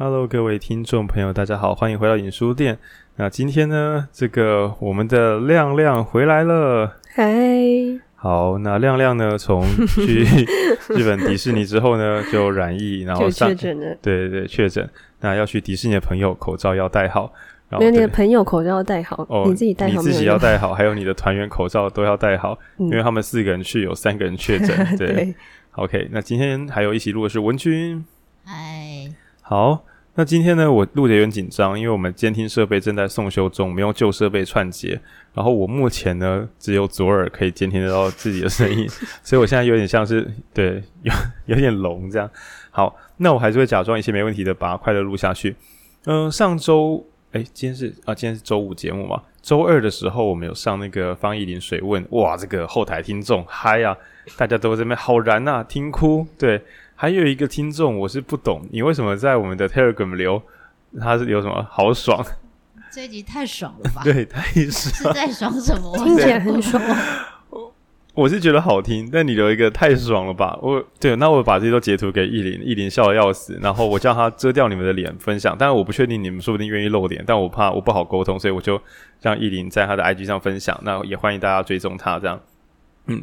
Hello，各位听众朋友，大家好，欢迎回到影书店。那今天呢，这个我们的亮亮回来了。嗨，好，那亮亮呢，从去 日本迪士尼之后呢，就染疫，然后上，确诊了。对对对，确诊。那要去迪士尼的朋友，口罩要戴好。没有你的朋友口罩要戴好，哦，你自己戴好，你自己要戴好，还有你的团员口罩都要戴好，嗯，因为他们四个人去，有三个人确诊。对，对，OK。那今天还有一起录的是文君。嗨，好。那今天呢，我录的有点紧张，因为我们监听设备正在送修中，没有旧设备串接。然后我目前呢，只有左耳可以监听得到自己的声音，所以我现在有点像是对，有有点聋这样。好，那我还是会假装一切没问题的，把它快乐录下去。嗯、呃，上周。哎，今天是啊，今天是周五节目嘛。周二的时候，我们有上那个方艺林水问，哇，这个后台听众嗨啊，大家都在那边好燃呐、啊，听哭。对，还有一个听众，我是不懂，你为什么在我们的 Telegram 留，他是有什么好爽？这一集太爽了吧？对，太爽，是在爽什么？听起来很爽。我是觉得好听，但你留一个太爽了吧？我对，那我把这些都截图给艺林，艺林笑的要死，然后我叫他遮掉你们的脸分享，但是我不确定你们说不定愿意露脸，但我怕我不好沟通，所以我就让艺林在他的 IG 上分享，那也欢迎大家追踪他这样。嗯，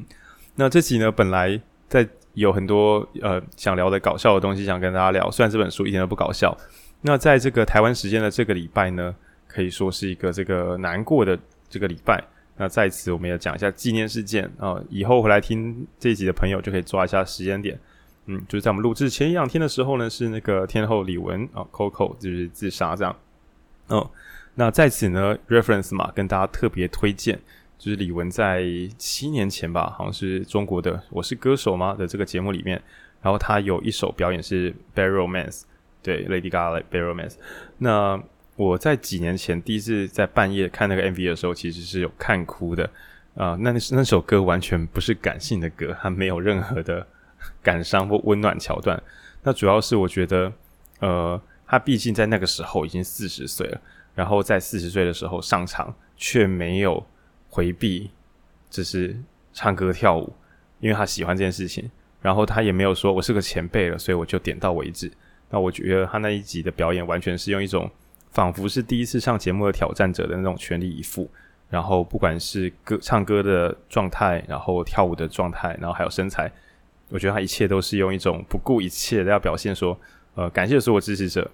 那这集呢，本来在有很多呃想聊的搞笑的东西想跟大家聊，虽然这本书一点都不搞笑。那在这个台湾时间的这个礼拜呢，可以说是一个这个难过的这个礼拜。那在此，我们也讲一下纪念事件啊！以后回来听这一集的朋友就可以抓一下时间点。嗯，就是在我们录制前一两天的时候呢，是那个天后李玟啊，Coco 就是自杀这样。嗯，那在此呢，reference 嘛，跟大家特别推荐，就是李玟在七年前吧，好像是中国的《我是歌手》吗的这个节目里面，然后他有一首表演是《Bad Romance》，对，Lady Gaga《Bad Romance》。那我在几年前第一次在半夜看那个 MV 的时候，其实是有看哭的啊、呃。那那首歌完全不是感性的歌，它没有任何的感伤或温暖桥段。那主要是我觉得，呃，他毕竟在那个时候已经四十岁了，然后在四十岁的时候上场，却没有回避，只是唱歌跳舞，因为他喜欢这件事情。然后他也没有说我是个前辈了，所以我就点到为止。那我觉得他那一集的表演完全是用一种。仿佛是第一次上节目的挑战者的那种全力以赴，然后不管是歌唱歌的状态，然后跳舞的状态，然后还有身材，我觉得他一切都是用一种不顾一切的要表现说，呃，感谢所有支持者。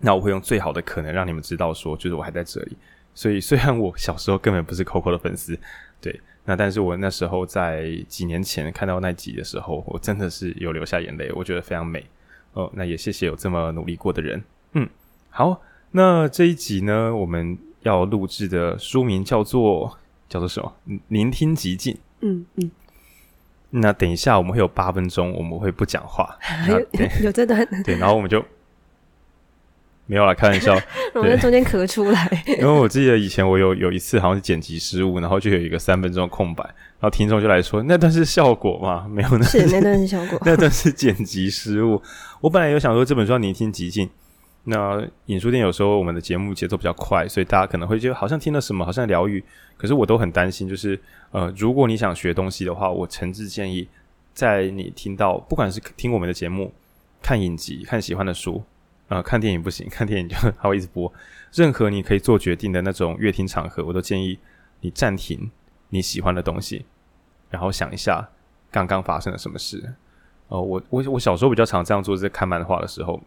那我会用最好的可能让你们知道说，就是我还在这里。所以虽然我小时候根本不是 Coco 的粉丝，对，那但是我那时候在几年前看到那集的时候，我真的是有流下眼泪，我觉得非常美。哦，那也谢谢有这么努力过的人。嗯，好。那这一集呢，我们要录制的书名叫做叫做什么？聆听极境。嗯嗯。那等一下我们会有八分钟，我们会不讲话。有有这段。对，然后我们就没有啦，开玩笑。我在中间咳出来。因为我记得以前我有有一次好像是剪辑失误，然后就有一个三分钟空白，然后听众就来说那段是效果吗？没有，那是那段是效果，那段是剪辑失误。我本来有想说这本书要聆听极境。那影书店有时候我们的节目节奏比较快，所以大家可能会觉得好像听了什么，好像疗愈。可是我都很担心，就是呃，如果你想学东西的话，我诚挚建议，在你听到不管是听我们的节目、看影集、看喜欢的书，呃，看电影不行，看电影就还会一直播。任何你可以做决定的那种阅听场合，我都建议你暂停你喜欢的东西，然后想一下刚刚发生了什么事。哦、呃，我我我小时候比较常这样做，是在看漫画的时候。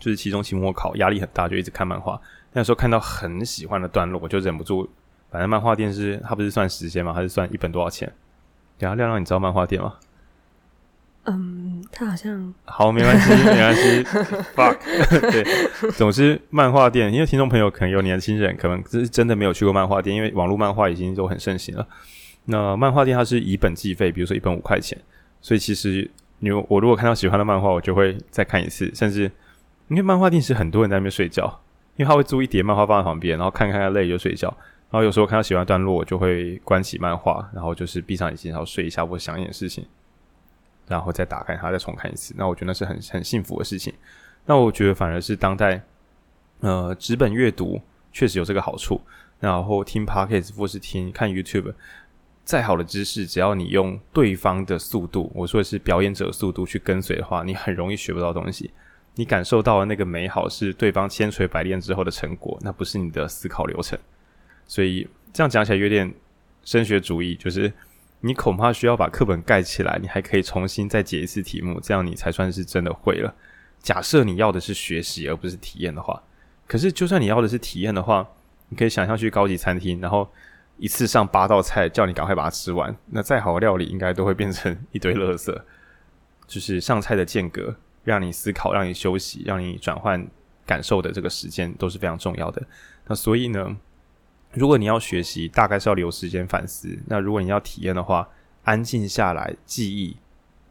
就是期中期末考压力很大，就一直看漫画。那时候看到很喜欢的段落，我就忍不住。反正漫画店是它不是算时间吗？还是算一本多少钱？等下亮亮，你知道漫画店吗？嗯，他好像好，没关系，没关系。Fuck，对，总之漫画店，因为听众朋友可能有年轻人，可能是真的没有去过漫画店，因为网络漫画已经都很盛行了。那漫画店它是以本计费，比如说一本五块钱，所以其实你我如果看到喜欢的漫画，我就会再看一次，甚至。因为漫画店是很多人在那边睡觉，因为他会租一叠漫画放在旁边，然后看看累就睡觉。然后有时候看到喜欢的段落，我就会关起漫画，然后就是闭上眼睛，然后睡一下或想一点事情，然后再打开它，再重看一次。那我觉得那是很很幸福的事情。那我觉得反而是当代，呃，纸本阅读确实有这个好处。然后听 Podcast 或是听看 YouTube，再好的知识，只要你用对方的速度，我说的是表演者速度去跟随的话，你很容易学不到东西。你感受到的那个美好是对方千锤百炼之后的成果，那不是你的思考流程。所以这样讲起来有点升学主义，就是你恐怕需要把课本盖起来，你还可以重新再解一次题目，这样你才算是真的会了。假设你要的是学习而不是体验的话，可是就算你要的是体验的话，你可以想象去高级餐厅，然后一次上八道菜，叫你赶快把它吃完，那再好的料理应该都会变成一堆垃圾。就是上菜的间隔，让你思考，让你休息，让你转换感受的这个时间都是非常重要的。那所以呢，如果你要学习，大概是要留时间反思；那如果你要体验的话，安静下来，记忆、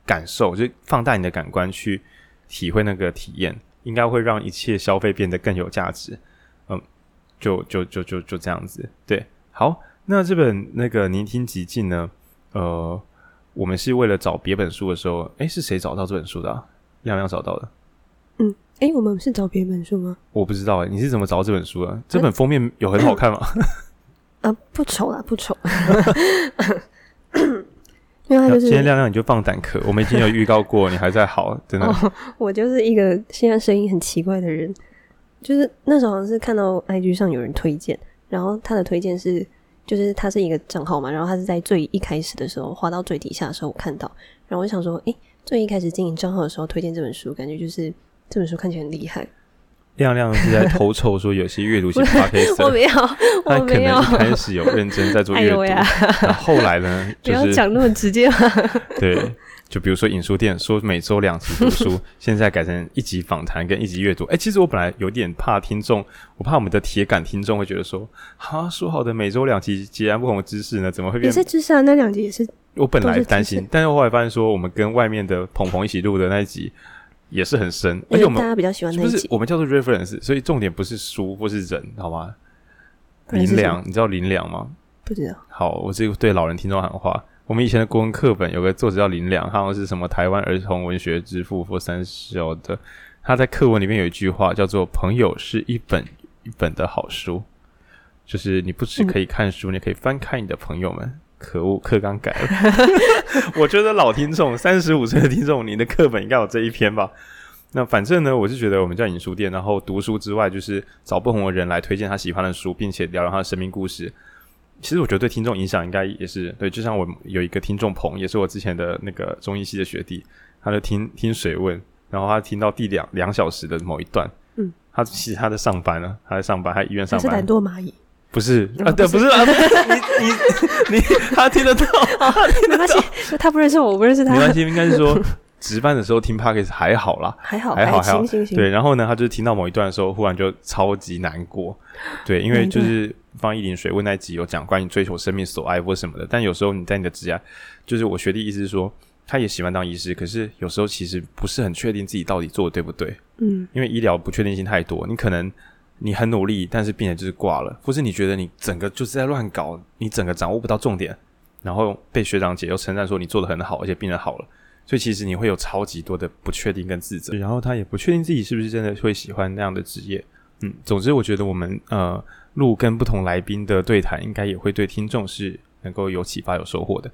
感受，就放大你的感官去体会那个体验，应该会让一切消费变得更有价值。嗯，就就就就就这样子。对，好，那这本那个聆听极境呢？呃。我们是为了找别本书的时候，诶，是谁找到这本书的啊？亮亮找到的。嗯，诶，我们是找别本书吗？我不知道诶，你是怎么找到这本书的？这本封面有很好看吗？啊，不丑啦，不丑。因为他就是今天亮亮你就放胆壳，我们已经有预告过，你还在好，真的。哦，我就是一个现在声音很奇怪的人，就是那时候好像是看到 IG 上有人推荐，然后他的推荐是。就是他是一个账号嘛，然后他是在最一开始的时候滑到最底下的时候我看到，然后我就想说，诶，最一开始经营账号的时候推荐这本书，感觉就是这本书看起来很厉害。亮亮是在偷臭说有些阅读型 podcast 我没有，我没有。他可能一开始有认真在做阅读，然后后来呢，就是、不要讲那么直接嘛。对。就比如说影书店说每周两集读书，现在改成一集访谈跟一集阅读。哎、欸，其实我本来有点怕听众，我怕我们的铁杆听众会觉得说，哈，说好的每周两集截然不同的知识呢，怎么会变？也是知识啊，那两集也是。我本来担心，但是后来发现说，我们跟外面的鹏鹏一起录的那一集也是很深，而且我们大家比较喜欢那一集。不是我们叫做 reference，所以重点不是书或是人，好吗？林良，你知道林良吗？不知道。好，我这个对老人听众喊话。我们以前的国文课本有个作者叫林良，好像是什么台湾儿童文学之父或三小的。他在课文里面有一句话叫做“朋友是一本一本的好书”，就是你不只可以看书，嗯、你可以翻开你的朋友们。可恶，课纲改了。我觉得老听众，三十五岁的听众，你的课本应该有这一篇吧？那反正呢，我是觉得我们叫影书店，然后读书之外，就是找不同的人来推荐他喜欢的书，并且聊聊他的生命故事。其实我觉得对听众影响应该也是对，就像我有一个听众朋，也是我之前的那个中医系的学弟，他就听听水问，然后他听到第两两小时的某一段，嗯，他其实他在上班呢，他在上班，他在医院上班。是懒惰蚂蚁？不是。啊，对，不是。啊，你你你 他听得到，他听得到，他不认识我，我不认识他，没关系，应该是说值班的时候听 Podcast 还好啦，还好，还好，还好，对，然后呢，他就是听到某一段的时候，忽然就超级难过，对，因为就是。方一林水问那集有讲关于追求生命所爱或什么的，但有时候你在你的职业，就是我学弟意思是说，他也喜欢当医师，可是有时候其实不是很确定自己到底做的对不对，嗯，因为医疗不确定性太多，你可能你很努力，但是病人就是挂了，或是你觉得你整个就是在乱搞，你整个掌握不到重点，然后被学长姐又称赞说你做的很好，而且病人好了，所以其实你会有超级多的不确定跟自责，然后他也不确定自己是不是真的会喜欢那样的职业，嗯，总之我觉得我们呃。录跟不同来宾的对谈，应该也会对听众是能够有启发、有收获的。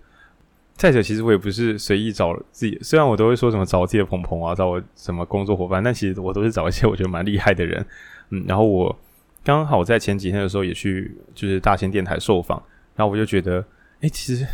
再者，其实我也不是随意找自己，虽然我都会说什么找我自己的朋朋啊，找我什么工作伙伴，但其实我都是找一些我觉得蛮厉害的人。嗯，然后我刚好在前几天的时候也去就是大仙电台受访，然后我就觉得，诶，其实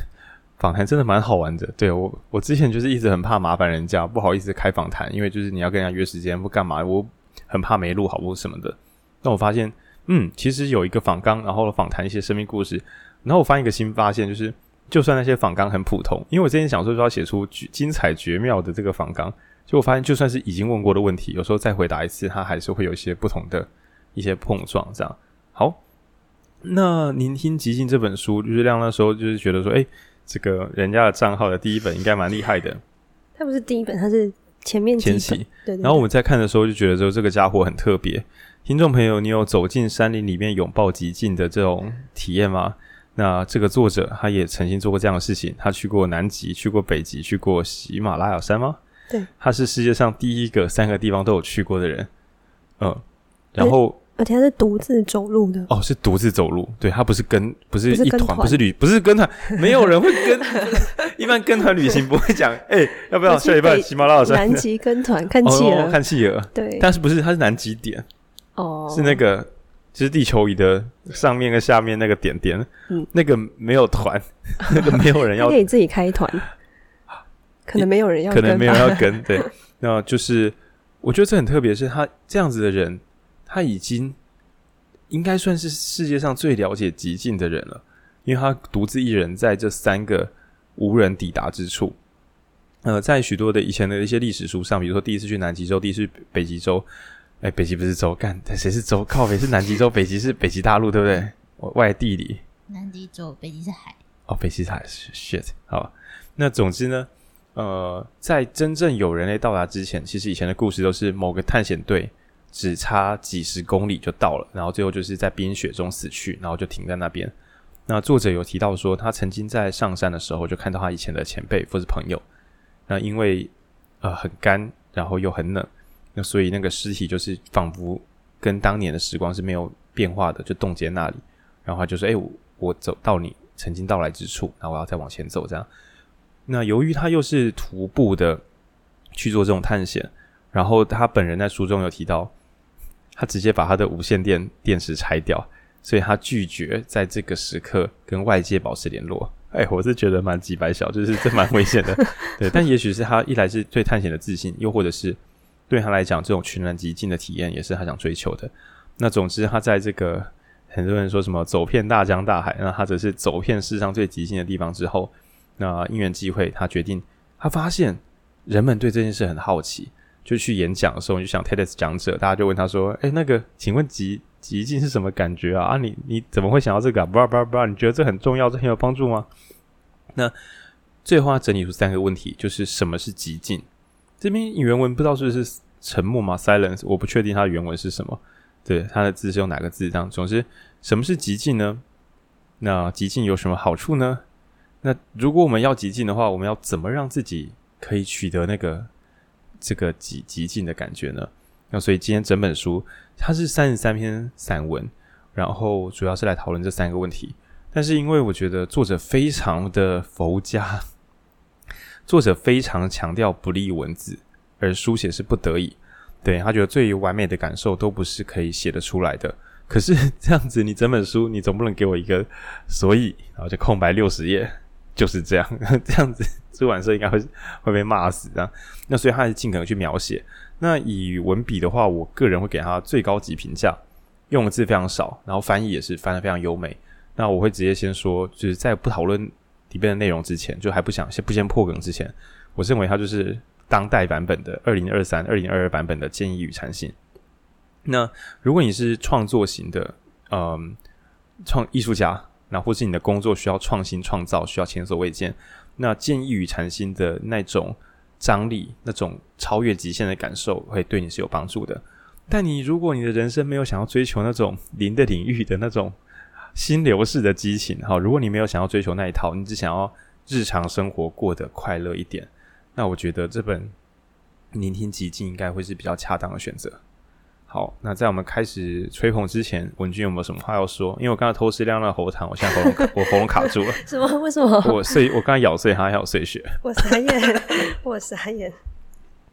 访谈真的蛮好玩的。对，我，我之前就是一直很怕麻烦人家，不好意思开访谈，因为就是你要跟人家约时间不干嘛，我很怕没录好或什么的。但我发现。嗯，其实有一个访纲，然后访谈一些生命故事，然后我发现一个新发现，就是就算那些访纲很普通，因为我之前想说说要写出精彩绝妙的这个访纲，就我发现就算是已经问过的问题，有时候再回答一次，它还是会有一些不同的一些碰撞。这样好，那聆听极境这本书，就是亮那时候就是觉得说，诶，这个人家的账号的第一本应该蛮厉害的。它不是第一本，它是前面。前期，对，对，对。然后我们在看的时候就觉得说，这个家伙很特别。听众朋友，你有走进山林里面拥抱极境的这种体验吗？那这个作者他也曾经做过这样的事情，他去过南极，去过北极，去过喜马拉雅山吗？对，他是世界上第一个三个地方都有去过的人。嗯，然后而且他是独自走路的。哦，是独自走路，对，他不是跟，不是一团，不是旅，不是跟团，没有人会跟。一般跟团旅行不会讲，哎、欸，要不要下一半喜马拉雅山？南极跟团看企鹅、哦，看企鹅。对，但是不是，他是南极点。哦，是那个，就是地球仪的上面跟下面那个点点。嗯，那个没有团，那个没有人要，可以自己开团。可能没有人要跟，可能没有人要跟。对，那就是我觉得这很特别，是他这样子的人。他已经应该算是世界上最了解极境的人了，因为他独自一人在这三个无人抵达之处。呃，在许多的以前的一些历史书上，比如说第一次去南极洲，第一次去北极洲，哎，北极不是洲，干，谁是洲？靠北是南极洲，北极是北极大陆，对不对？外地理。南极洲，北极是海。哦，北极是海，shit。好，那总之呢，呃，在真正有人类到达之前，其实以前的故事都是某个探险队。只差几十公里就到了，然后最后就是在冰雪中死去，然后就停在那边。那作者有提到说，他曾经在上山的时候就看到他以前的前辈或是朋友，那因为呃很干，然后又很冷，那所以那个尸体就是仿佛跟当年的时光是没有变化的，就冻结那里。然后他就说：“哎、我我走到你曾经到来之处，然后我要再往前走。”这样。那由于他又是徒步的去做这种探险，然后他本人在书中有提到。他直接把他的无线电电池拆掉，所以他拒绝在这个时刻跟外界保持联络。哎，我是觉得蛮几百小，就是这蛮危险的。对，但也许是他一来是对探险的自信，又或者是对他来讲，这种全然极尽的体验也是他想追求的。那总之，他在这个很多人说什么走遍大江大海，那他则是走遍世上最极尽的地方之后，那因缘际会，他决定，他发现人们对这件事很好奇。就去演讲的时候，你就想 TEDx 讲者，大家就问他说：“哎、那个，请问极极境是什么感觉啊？啊，你你怎么会想到这个、啊？不不不，你觉得这很重要，这很有帮助吗？”那最后他整理出三个问题，就是什么是极境？这边原文不知道是不是沉默吗？Silence，我不确定它的原文是什么。对，它的字是用哪个字？这样，总之，什么是极境呢？那极境有什么好处呢？那如果我们要极尽的话，我们要怎么让自己可以取得那个？这个极极尽的感觉呢？那所以今天整本书它是三十三篇散文，然后主要是来讨论这三个问题。但是因为我觉得作者非常的佛家，作者非常强调不立文字，而书写是不得已。对，他觉得最完美的感受都不是可以写得出来的。可是这样子，你整本书你总不能给我一个所以，然后就空白六十页。就是这样，这样子出版社应该会会被骂死这样。那所以他是尽可能去描写。那以文笔的话，我个人会给他最高级评价，用的字非常少，然后翻译也是翻得非常优美。那我会直接先说，就是在不讨论里边的内容之前，就还不想先不先破梗之前，我认为它就是当代版本的二零二三、二零二二版本的《建议与禅信》。那如果你是创作型的，嗯，创艺术家。那或是你的工作需要创新创造，需要前所未见。那见异与禅心的那种张力，那种超越极限的感受，会对你是有帮助的。但你如果你的人生没有想要追求那种零的领域的那种心流式的激情，哈，如果你没有想要追求那一套，你只想要日常生活过得快乐一点，那我觉得这本《聆听极境》应该会是比较恰当的选择。好，那在我们开始吹捧之前，文君有没有什么话要说？因为我刚才偷吃亮亮喉糖，我现在喉咙我喉咙卡住了。什么？为什么？我碎，我刚才咬碎它，还有碎屑。我傻眼，我傻眼。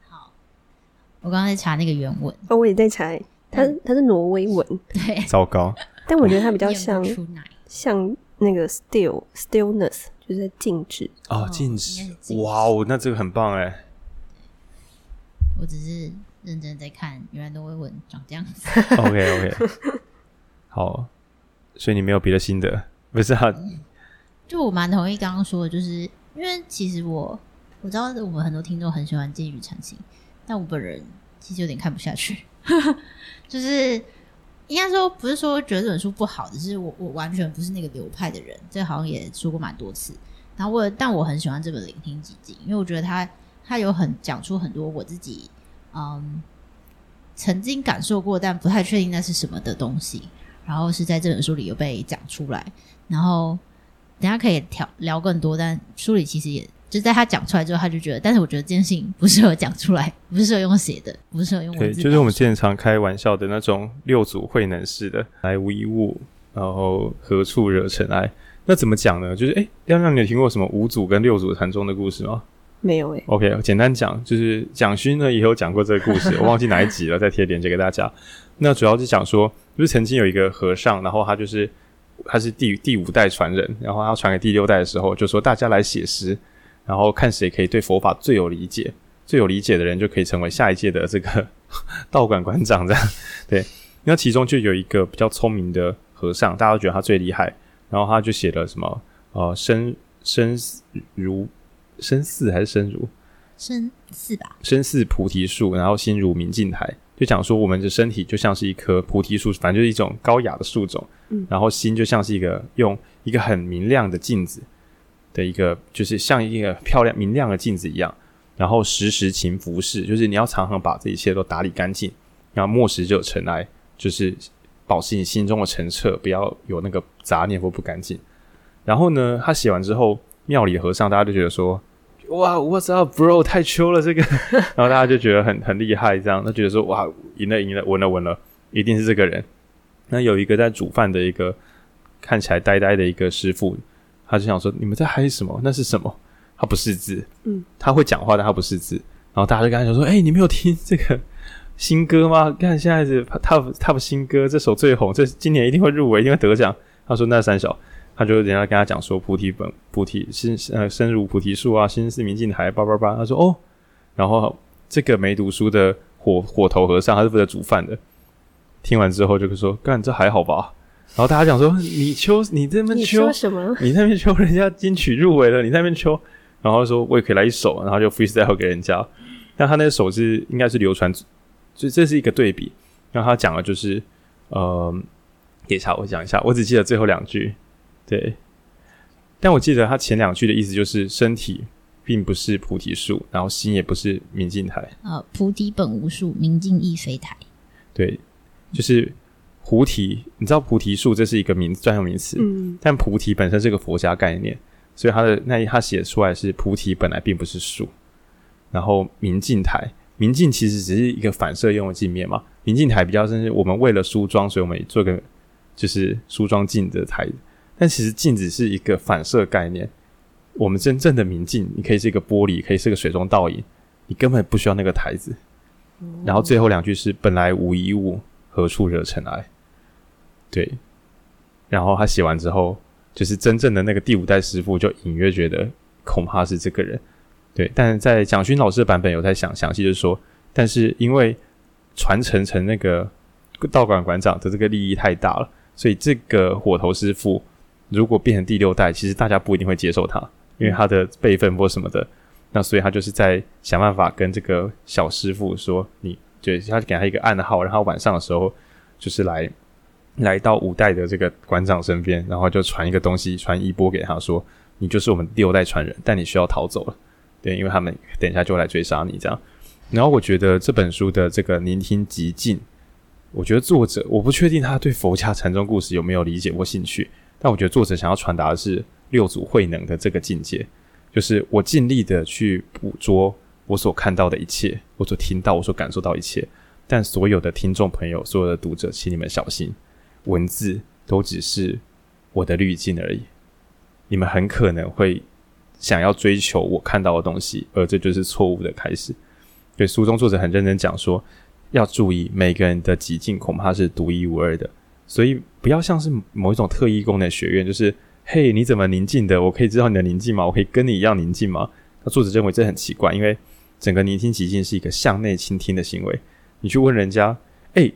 好，我刚刚在查那个原文。哦，我也在查，它它是挪威文。对，糟糕。但我觉得它比较像像那个 still stillness，就是静止。哦，静止。哇哦，那这个很棒哎。我只是。认真在看，原来都会问长这样子。OK OK，好，所以你没有别的心得，不是啊？就我蛮同意刚刚说的，就是因为其实我我知道我们很多听众很喜欢建议与禅心，但我本人其实有点看不下去。就是应该说不是说觉得这本书不好，只是我我完全不是那个流派的人，这好像也说过蛮多次。然后我但我很喜欢这本《聆听寂静》，因为我觉得他他有很讲出很多我自己。嗯，曾经感受过，但不太确定那是什么的东西，然后是在这本书里有被讲出来。然后等下可以聊聊更多，但书里其实也就在他讲出来之后，他就觉得，但是我觉得这件事情不适合讲出来，不适合用写的，不适合用文字。对，就是我们之前常开玩笑的那种六祖慧能式的，来无一物，然后何处惹尘埃？那怎么讲呢？就是哎，亮亮，你有听过什么五祖跟六祖禅宗的故事吗？没有诶、欸。OK，简单讲，就是蒋勋呢也有讲过这个故事，我忘记哪一集了，再贴链接给大家。那主要是讲说，就是曾经有一个和尚，然后他就是他是第第五代传人，然后他传给第六代的时候，就说大家来写诗。然后看谁可以对佛法最有理解，最有理解的人就可以成为下一届的这个 道馆馆长。这样对，那其中就有一个比较聪明的和尚，大家都觉得他最厉害。然后他就写了什么呃，生生如身似还是身如身似吧，身似菩提树，然后心如明镜台，就讲说我们的身体就像是一棵菩提树，反正就是一种高雅的树种。嗯，然后心就像是一个用一个很明亮的镜子。的一个就是像一个漂亮明亮的镜子一样，然后时时勤拂拭，就是你要常常把这一切都打理干净，然后莫使就有尘埃，就是保持你心中的澄澈，不要有那个杂念或不干净。然后呢，他写完之后，庙里的和尚大家就觉得说，哇，What's up, bro？太秋了这个，然后大家就觉得很很厉害，这样，他觉得说，哇，赢了赢了，稳了稳了，一定是这个人。那有一个在煮饭的一个看起来呆呆的一个师傅。他就想说：“你们在嗨什么？那是什么？他不识字，嗯，他会讲话，但他不识字。然后大家就跟他讲说：‘哎、欸，你没有听这个新歌吗？看现在是 TOP TOP 新歌，这首最红，这今年一定会入围，一定会得奖。’他说：‘那三小，他就人家跟他讲说：‘菩提本，菩提心，呃，身如菩提树啊，心似明镜台。’叭叭叭，他说：‘哦。’然后这个没读书的火火头和尚，他是负责煮饭的。听完之后就说：‘干，这还好吧？’然后大家讲说，你秋，你这边秋，你什么？你那边秋，人家金曲入围了，你那边秋。然后说我也可以来一首，然后就 freestyle 给人家。但他那首是应该是流传，所以这是一个对比。然后他讲的就是，呃，给查我讲一下，我只记得最后两句。对，但我记得他前两句的意思就是身体并不是菩提树，然后心也不是明镜台。呃，菩提本无树，明镜亦非台。对，就是。菩提，你知道菩提树这是一个名专用名词，嗯，但菩提本身是个佛家概念，所以他的那他写出来是菩提本来并不是树，然后明镜台，明镜其实只是一个反射用的镜面嘛，明镜台比较像是我们为了梳妆，所以我们做个就是梳妆镜的台，但其实镜子是一个反射概念，我们真正的明镜，你可以是一个玻璃，可以是个水中倒影，你根本不需要那个台子，然后最后两句是本来无一物，何处惹尘埃。对，然后他写完之后，就是真正的那个第五代师傅就隐约觉得恐怕是这个人。对，但在蒋勋老师的版本有在想详细，就是说，但是因为传承成那个道馆馆长的这个利益太大了，所以这个火头师傅如果变成第六代，其实大家不一定会接受他，因为他的辈分或什么的。那所以他就是在想办法跟这个小师傅说，你对，他给他一个暗号，然后晚上的时候就是来。来到五代的这个馆长身边，然后就传一个东西，传一波给他说：“你就是我们第六代传人，但你需要逃走了。”对，因为他们等一下就来追杀你这样。然后我觉得这本书的这个聆听极尽，我觉得作者我不确定他对佛家禅宗故事有没有理解或兴趣，但我觉得作者想要传达的是六祖慧能的这个境界，就是我尽力的去捕捉我所看到的一切，我所听到、我所感受到一切，但所有的听众朋友、所有的读者，请你们小心。文字都只是我的滤镜而已，你们很可能会想要追求我看到的东西，而这就是错误的开始。对，书中作者很认真讲说，要注意每个人的极境恐怕是独一无二的，所以不要像是某一种特异功能学院，就是嘿，你怎么宁静的？我可以知道你的宁静吗？我可以跟你一样宁静吗？那作者认为这很奇怪，因为整个聆听极静是一个向内倾听的行为。你去问人家，诶。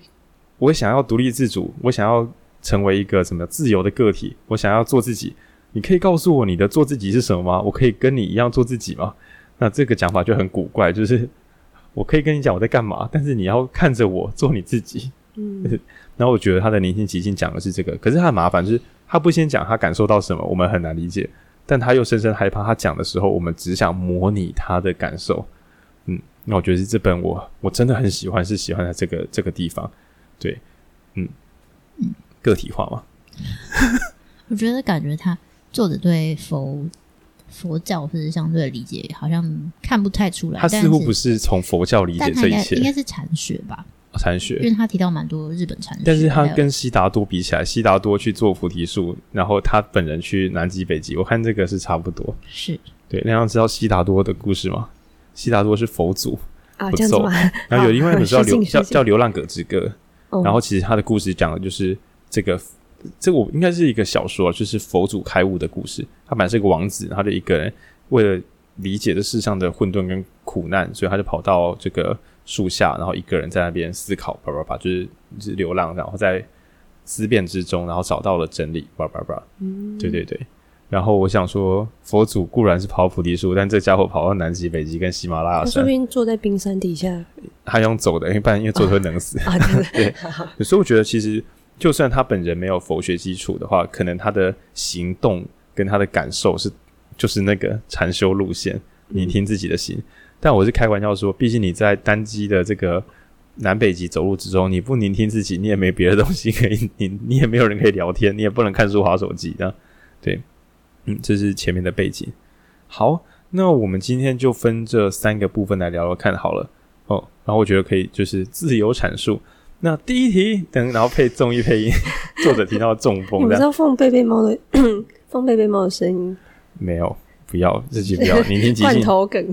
我想要独立自主，我想要成为一个什么自由的个体，我想要做自己。你可以告诉我你的做自己是什么吗？我可以跟你一样做自己吗？那这个讲法就很古怪，就是我可以跟你讲我在干嘛，但是你要看着我做你自己。嗯，然后我觉得他的聆听极境讲的是这个，可是他的麻烦就是他不先讲他感受到什么，我们很难理解，但他又深深害怕他讲的时候，我们只想模拟他的感受。嗯，那我觉得是这本我我真的很喜欢，是喜欢在这个这个地方。对，嗯嗯，个体化嘛。我觉得感觉他作者对佛佛教或者相对的理解，好像看不太出来。他似乎不是从佛教理解这一切，应该是禅学吧？禅学，因为他提到蛮多日本禅学。但是他跟悉达多比起来，悉达多去做菩提树，然后他本人去南极北极，我看这个是差不多。是对，那要知道悉达多的故事吗？悉达多是佛祖啊，这样子吗？然后有另外一本叫流叫叫《流浪葛之歌》，哦，然后其实他的故事讲的就是这个。这个我应该是一个小说，就是佛祖开悟的故事。他本来是一个王子，他就一个人为了理解这世上的混沌跟苦难，所以他就跑到这个树下，然后一个人在那边思考，叭叭叭，就是就是流浪，然后在思辨之中，然后找到了真理，叭叭叭。嗯，对对对。然后我想说，佛祖固然是跑菩提树，但这家伙跑到南极、北极跟喜马拉雅山，说不定坐在冰山底下，他用走的，因为不然因为坐会冷死 啊。对对对，所以我觉得其实。就算他本人没有佛学基础的话，可能他的行动跟他的感受是就是那个禅修路线，你听自己的心。嗯、但我是开玩笑说，毕竟你在单机的这个南北极走路之中，你不聆听自己，你也没别的东西可以，你你也没有人可以聊天，你也不能看书、滑手机的。对，嗯，这是前面的背景。好，那我们今天就分这三个部分来聊聊看好了。哦，然后我觉得可以就是自由阐述。那第一题，等然后配综艺配音，作者提到中风，你知道放贝贝猫的 放贝贝猫的声音？没有，不要 自己不要，您听即兴罐头梗，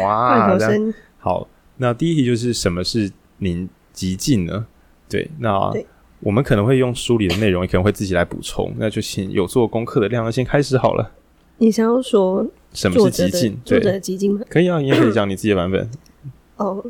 哇，罐头声。好，那第一题就是什么是您极静呢？对，那我们可能会用书里的内容，也可能会自己来补充。那就请有做功课的亮亮先开始好了。你想要说什么是极静？作者的极静吗？可以啊，你也可以讲你自己的版本。哦。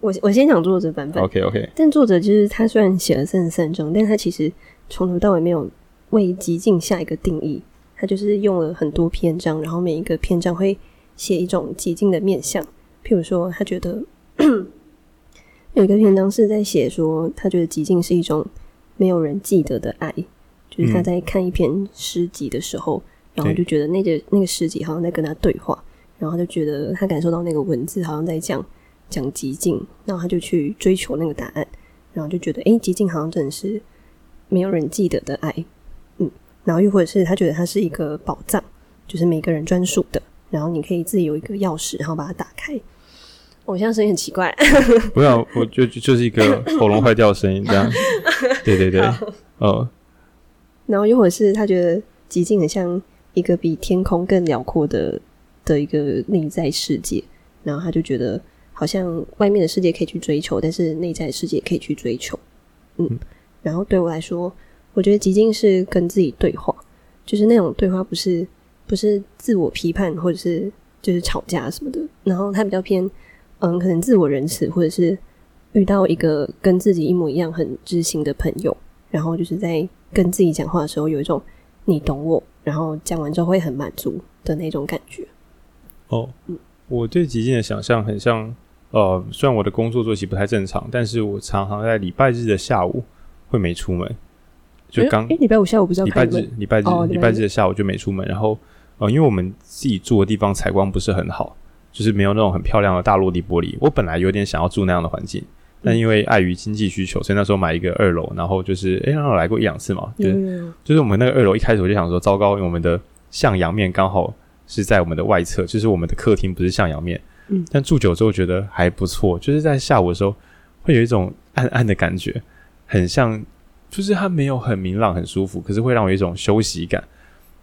我我先讲作者版本，OK OK。但作者就是他虽然写了三十三章，但他其实从头到尾没有为极静下一个定义，他就是用了很多篇章，然后每一个篇章会写一种极静的面相。譬如说，他觉得 有一个篇章是在写说，他觉得极静是一种没有人记得的爱，就是他在看一篇诗集的时候，嗯、然后就觉得那个那个诗集好像在跟他对话，然后他就觉得他感受到那个文字好像在讲。讲极静，然后他就去追求那个答案，然后就觉得，哎，极静好像真的是没有人记得的爱，嗯，然后又或者是他觉得它是一个宝藏，就是每个人专属的，然后你可以自己有一个钥匙，然后把它打开。我现在声音很奇怪，不要，我就就是一个喉咙坏掉的声音，这样，对对对，哦，然后又或者是他觉得极境很像一个比天空更辽阔的的一个内在世界，然后他就觉得。好像外面的世界可以去追求，但是内在的世界也可以去追求。嗯，然后对我来说，我觉得极尽是跟自己对话，就是那种对话，不是不是自我批判，或者是就是吵架什么的。然后他比较偏，嗯，可能自我仁慈，或者是遇到一个跟自己一模一样很知心的朋友，然后就是在跟自己讲话的时候，有一种你懂我，然后讲完之后会很满足的那种感觉。哦，嗯，我对极尽的想象很像。呃，虽然我的工作作息不太正常，但是我常常在礼拜日的下午会没出门。就刚哎，礼拜五下午不是要礼拜日，礼拜日，哦、礼拜日的下午就没出门。然后呃，因为我们自己住的地方采光不是很好，就是没有那种很漂亮的大落地玻璃。我本来有点想要住那样的环境，但因为碍于经济需求，所以那时候买一个二楼。然后就是，哎，让我来过一两次嘛，就是、嗯、就是我们那个二楼一开始我就想说，糟糕，因为我们的向阳面刚好是在我们的外侧，就是我们的客厅不是向阳面。嗯，但住久之后觉得还不错，就是在下午的时候会有一种暗暗的感觉，很像，就是它没有很明朗、很舒服，可是会让我有一种休息感。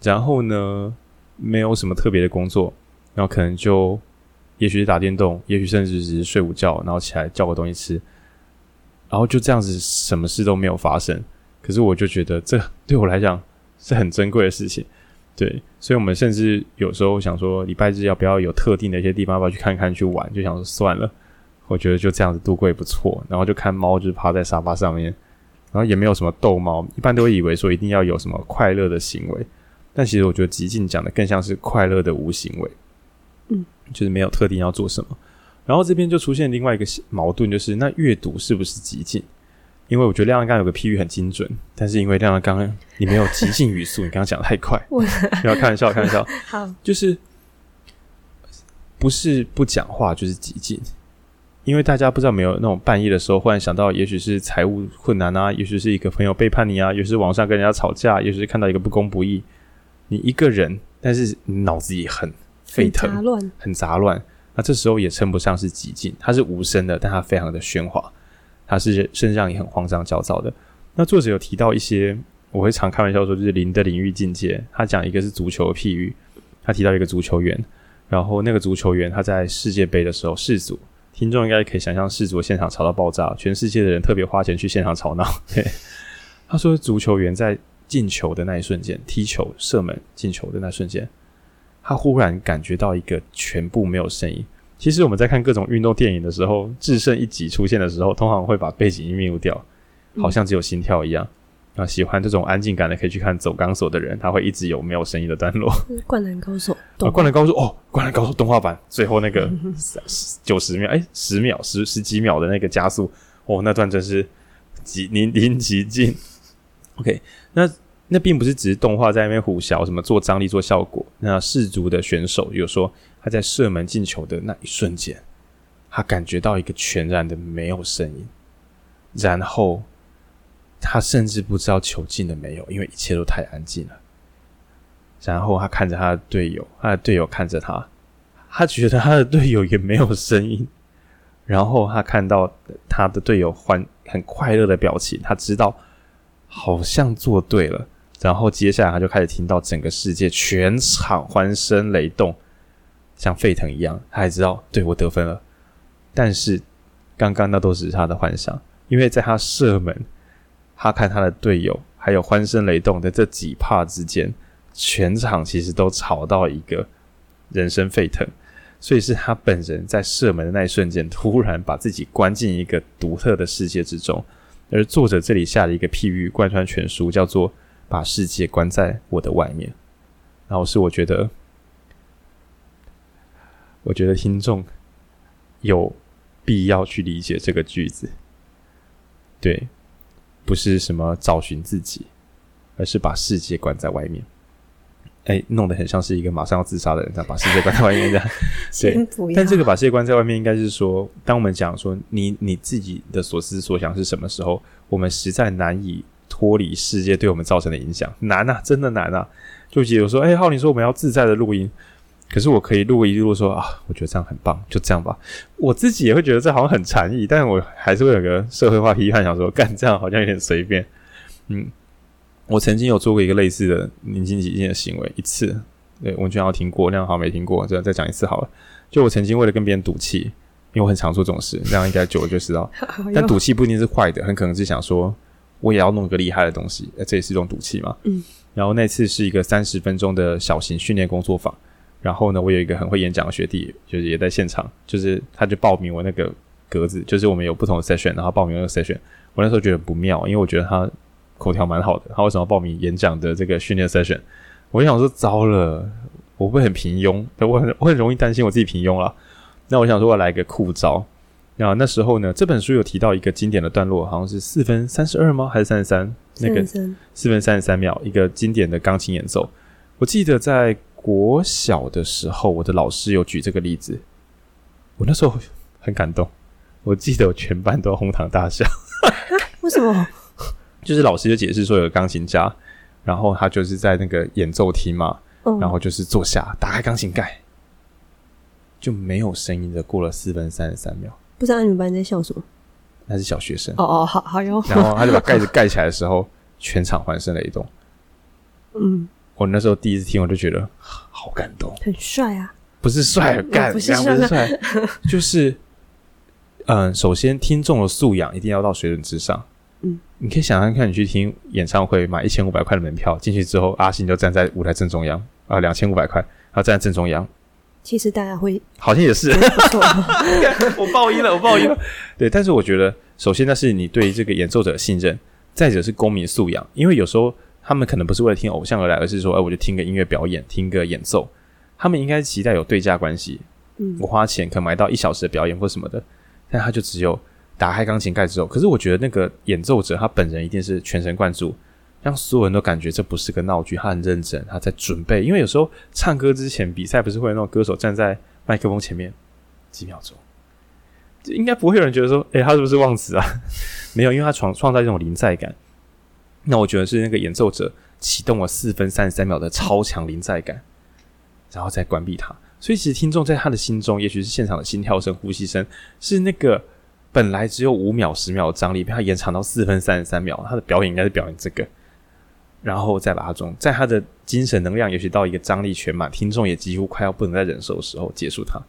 然后呢，没有什么特别的工作，然后可能就也许是打电动，也许甚至只是睡午觉，然后起来叫个东西吃，然后就这样子，什么事都没有发生。可是我就觉得这 对我来讲是很珍贵的事情。对，所以我们甚至有时候想说，礼拜日要不要有特定的一些地方，要不要去看看、去玩？就想说算了，我觉得就这样子度过也不错。然后就看猫，就是趴在沙发上面，然后也没有什么逗猫。一般都会以为说一定要有什么快乐的行为，但其实我觉得极尽讲的更像是快乐的无行为，嗯，就是没有特定要做什么。然后这边就出现另外一个矛盾，就是那阅读是不是极尽？因为我觉得亮亮刚刚有个譬喻很精准，但是因为亮亮刚刚你没有即兴语速，你刚刚讲的太快，不要开玩笑，开玩笑。好，就是不是不讲话就是极静，因为大家不知道没有那种半夜的时候忽然想到，也许是财务困难啊，也许是一个朋友背叛你啊，也许是网上跟人家吵架，也许是看到一个不公不义，你一个人但是脑子也很沸腾，杂乱，很杂乱。那这时候也称不上是寂静，它是无声的，但它非常的喧哗，它是甚至让你很慌张焦躁的。那作者有提到一些，我会常开玩笑说，就是灵的领域境界。他讲一个是足球的譬喻，他提到一个足球员，然后那个足球员他在世界杯的时候，世足听众应该可以想象，世足现场吵到爆炸，全世界的人特别花钱去现场吵闹。对，他说足球员在进球的那一瞬间，踢球射门进球的那瞬间。他忽然感觉到一个全部没有声音。其实我们在看各种运动电影的时候，制胜一击出现的时候，通常会把背景音 mute 掉，好像只有心跳一样。啊，喜欢这种安静感的，可以去看《走钢索》的人，他会一直有没有声音的段落。灌篮高手，啊，灌篮高手哦，灌篮高手动画版最后那个九十秒，哎，十秒十十几秒的那个加速，哦，那段真是极淋漓尽致。OK，那。那并不是只是动画在那边虎啸，什么做张力做效果。那世足的选手有说他在射门进球的那一瞬间，他感觉到一个全然的没有声音，然后他甚至不知道球进了没有，因为一切都太安静了。然后他看着他的队友，他的队友看着他，他觉得他的队友也没有声音。然后他看到他的队友欢很快乐的表情，他知道好像做对了。然后接下来他就开始听到整个世界全场欢声雷动，像沸腾一样。他还知道，对，我得分了。但是刚刚那都只是他的幻想，因为在他射门，他看他的队友还有欢声雷动的这几帕之间，全场其实都吵到一个人声沸腾。所以是他本人在射门的那一瞬间，突然把自己关进一个独特的世界之中。而作者这里下了一个譬喻，贯穿全书，叫做。把世界关在我的外面，然后是我觉得，我觉得听众有必要去理解这个句子，对，不是什么找寻自己，而是把世界关在外面。哎，弄得很像是一个马上要自杀的人，这样把世界关在外面这样。对，但这个把世界关在外面，应该是说，当我们讲说你你自己的所思所想是什么时候，我们实在难以。脱离世界对我们造成的影响难啊，真的难啊！就比如说，哎、欸，浩，你说我们要自在的录音，可是我可以录一录说啊，我觉得这样很棒，就这样吧。我自己也会觉得这好像很禅意，但是我还是会有个社会化批判，想说干这样好像有点随便。嗯，我曾经有做过一个类似的宁静寂静的行为一次，对，文娟好像听过，那样好像没听过，这样再讲一次好了。就我曾经为了跟别人赌气，因为我很常做这种事，这样应该久了就知道。但赌气不一定是坏的，很可能是想说。我也要弄个厉害的东西，这也是一种赌气嘛。嗯。然后那次是一个三十分钟的小型训练工作坊，然后呢，我有一个很会演讲的学弟，就是也在现场，就是他就报名我那个格子，就是我们有不同的 session，然后报名那个 session。我那时候觉得不妙，因为我觉得他口条蛮好的，他为什么要报名演讲的这个训练 session？我就想说，糟了，我会很平庸，我很我很容易担心我自己平庸了。那我想说，我来一个酷招。那那时候呢，这本书有提到一个经典的段落，好像是四分三十二吗？还是三十三？那个四分三十三秒，一个经典的钢琴演奏。我记得在国小的时候，我的老师有举这个例子，我那时候很感动。我记得我全班都哄堂大笑。为什么？就是老师就解释说，有个钢琴家，然后他就是在那个演奏厅嘛，嗯、然后就是坐下，打开钢琴盖，就没有声音的过了四分三十三秒。不知道你们班在笑什么？那是小学生。哦哦，好好哟。然后他就把盖子盖起来的时候，全场欢声雷动。嗯，我那时候第一次听，我就觉得好感动。很帅啊！不是帅，干，不是帅，就是嗯，首先听众的素养一定要到水准之上。嗯，你可以想象看，你去听演唱会，买一千五百块的门票进去之后，阿信就站在舞台正中央啊，两千五百块，然后站在正中央。其实大家会好像也是，我爆音了，我爆音了。对，但是我觉得，首先那是你对这个演奏者的信任，再者是公民素养。因为有时候他们可能不是为了听偶像而来，而是说，哎，我就听个音乐表演，听个演奏。他们应该期待有对价关系。嗯，我花钱可能买到一小时的表演或什么的，但他就只有打开钢琴盖之后。可是我觉得那个演奏者他本人一定是全神贯注。让所有人都感觉这不是个闹剧，他很认真，他在准备。因为有时候唱歌之前比赛不是会有那种歌手站在麦克风前面几秒钟，应该不会有人觉得说，诶，他是不是忘词啊？没有，因为他创创造一种临在感。那我觉得是那个演奏者启动了四分三十三秒的超强临在感，然后再关闭它。所以其实听众在他的心中，也许是现场的心跳声、呼吸声，是那个本来只有五秒、十秒的张力，被他延长到四分三十三秒。他的表演应该是表演这个，然后再把它中，在他的精神能量也许到一个张力全满，听众也几乎快要不能再忍受的时候结束它。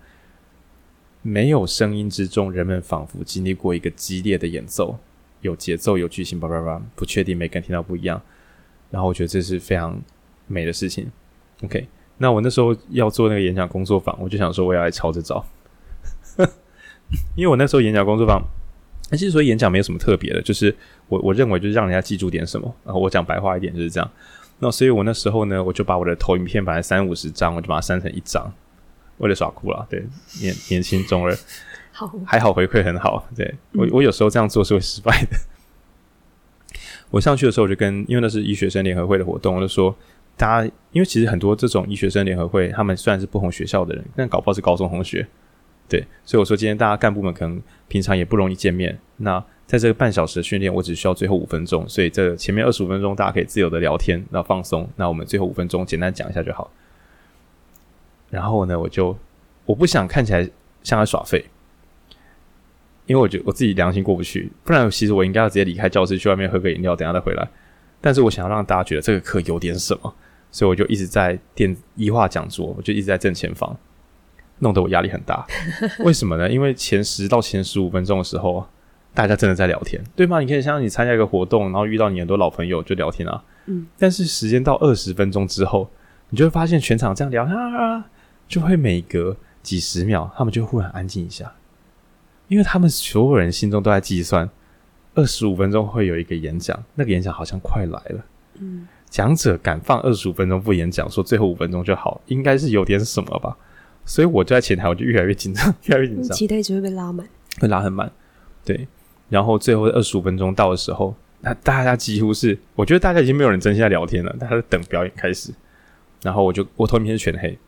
没有声音之中，人们仿佛经历过一个激烈的演奏，有节奏、有剧情，叭叭叭，不确定每个人听到不一样。然后我觉得这是非常美的事情。OK。那我那时候要做那个演讲工作坊，我就想说我要来抄这招，因为我那时候演讲工作坊，其实说演讲没有什么特别的，就是我我认为就是让人家记住点什么，然后我讲白话一点就是这样。那所以我那时候呢，我就把我的投影片本来三五十张，我就把它删成一张，为了耍酷啦。对，年年轻中二，好还好回馈很好。对我我有时候这样做是会失败的。我上去的时候我就跟，因为那是医学生联合会的活动，我就说。大家，因为其实很多这种医学生联合会，他们虽然是不同学校的人，但搞不好是高中同学，对，所以我说今天大家干部们可能平常也不容易见面。那在这个半小时的训练，我只需要最后五分钟，所以这前面二十五分钟大家可以自由的聊天，然后放松。那我们最后五分钟简单讲一下就好。然后呢，我就我不想看起来像在耍废，因为我觉得我自己良心过不去，不然其实我应该要直接离开教室去外面喝个饮料，等下再回来。但是我想要让大家觉得这个课有点什么，所以我就一直在电一化讲座，我就一直在正前方，弄得我压力很大。为什么呢？因为前十到前十五分钟的时候，大家真的在聊天，对吗？你可以像你参加一个活动，然后遇到你很多老朋友就聊天啊。嗯。但是时间到二十分钟之后，你就会发现全场这样聊啊，就会每隔几十秒，他们就忽然安静一下，因为他们所有人心中都在计算。二十五分钟会有一个演讲，那个演讲好像快来了。嗯，讲者敢放二十五分钟不演讲，说最后五分钟就好，应该是有点什么吧。所以我就在前台，我就越来越紧张，越来越紧张，期待值会被拉满，会拉很满。对，然后最后二十五分钟到的时候，那大家几乎是，我觉得大家已经没有人真心在聊天了，大家在等表演开始。然后我就我头影片是全黑，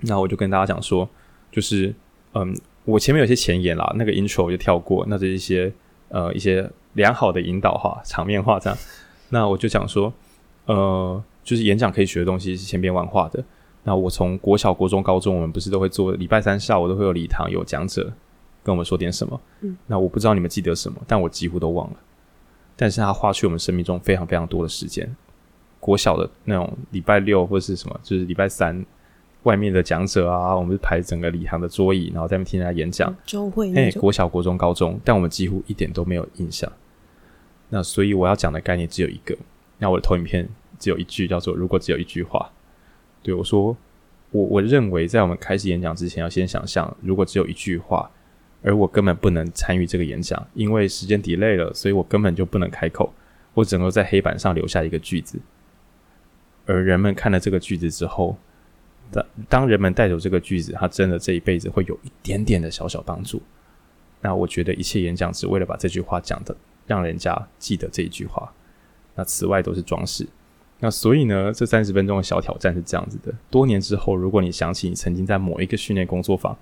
然后我就跟大家讲说，就是嗯，我前面有些前言啦，那个 intro 我就跳过，那是一些。呃，一些良好的引导话、场面话这样，那我就讲说，呃，就是演讲可以学的东西是千变万化的。那我从国小、国中、高中，我们不是都会做礼拜三下午都会有礼堂，有讲者跟我们说点什么。嗯，那我不知道你们记得什么，但我几乎都忘了。但是他花去我们生命中非常非常多的时间。国小的那种礼拜六或是什么，就是礼拜三。外面的讲者啊，我们是排整个礼堂的桌椅，然后在那边听人家演讲。周会，哎，国小、国中、高中，但我们几乎一点都没有印象。那所以我要讲的概念只有一个。那我的投影片只有一句，叫做“如果只有一句话”。对，我说，我我认为在我们开始演讲之前，要先想象，如果只有一句话，而我根本不能参与这个演讲，因为时间 delay 了，所以我根本就不能开口，我只能够在黑板上留下一个句子。而人们看了这个句子之后。当当人们带走这个句子，他真的这一辈子会有一点点的小小帮助。那我觉得一切演讲只为了把这句话讲的，让人家记得这一句话。那此外都是装饰。那所以呢，这三十分钟的小挑战是这样子的：多年之后，如果你想起你曾经在某一个训练工作坊，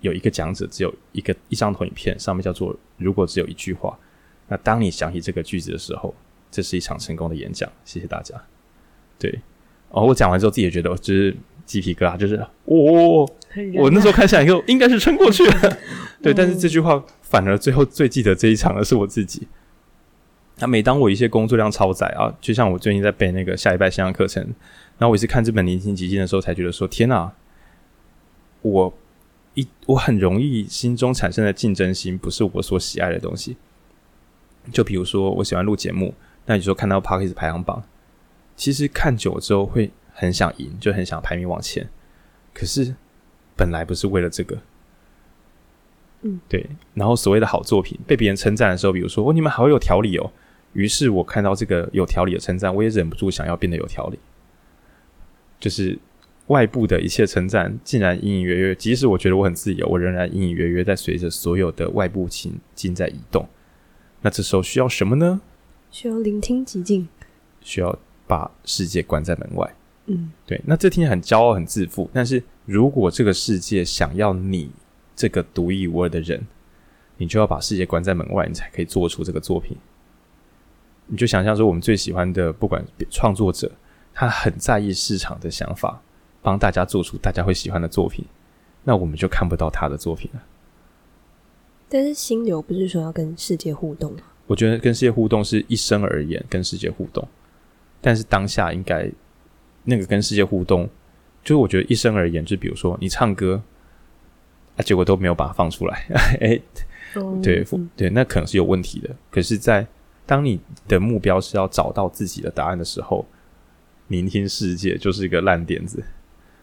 有一个讲者只有一个一张投影片，上面叫做“如果只有一句话”，那当你想起这个句子的时候，这是一场成功的演讲。谢谢大家。对，哦，我讲完之后自己也觉得就是。鸡皮疙瘩就是，哦，我那时候看下来以后，应该是撑过去了。对，但是这句话反而最后最记得这一场的是我自己。那每当我一些工作量超载啊，就像我最近在背那个下礼拜线上课程，然后我也是看这本《年轻极限》的时候，才觉得说：天哪！我一我很容易心中产生的竞争心，不是我所喜爱的东西。就比如说，我喜欢录节目，那有时候看到 Podcast 排行榜，其实看久了之后会。很想赢，就很想排名往前，可是本来不是为了这个，嗯，对。然后所谓的好作品被别人称赞的时候，比如说“哦，你们好有条理哦”，于是我看到这个有条理的称赞，我也忍不住想要变得有条理。就是外部的一切称赞，竟然隐隐约约，即使我觉得我很自由，我仍然隐隐约约在随着所有的外部情境在移动。那这时候需要什么呢？需要聆听寂静，需要把世界关在门外。嗯，对，那这听起来很骄傲、很自负。但是如果这个世界想要你这个独一无二的人，你就要把世界关在门外，你才可以做出这个作品。你就想象说，我们最喜欢的不管创作者，他很在意市场的想法，帮大家做出大家会喜欢的作品，那我们就看不到他的作品了。但是心流不是说要跟世界互动吗？我觉得跟世界互动是一生而言跟世界互动，但是当下应该那个跟世界互动，就是我觉得一生而言，就比如说你唱歌啊，结果都没有把它放出来，哎，对对，那可能是有问题的。可是，在当你的目标是要找到自己的答案的时候，聆听世界就是一个烂点子。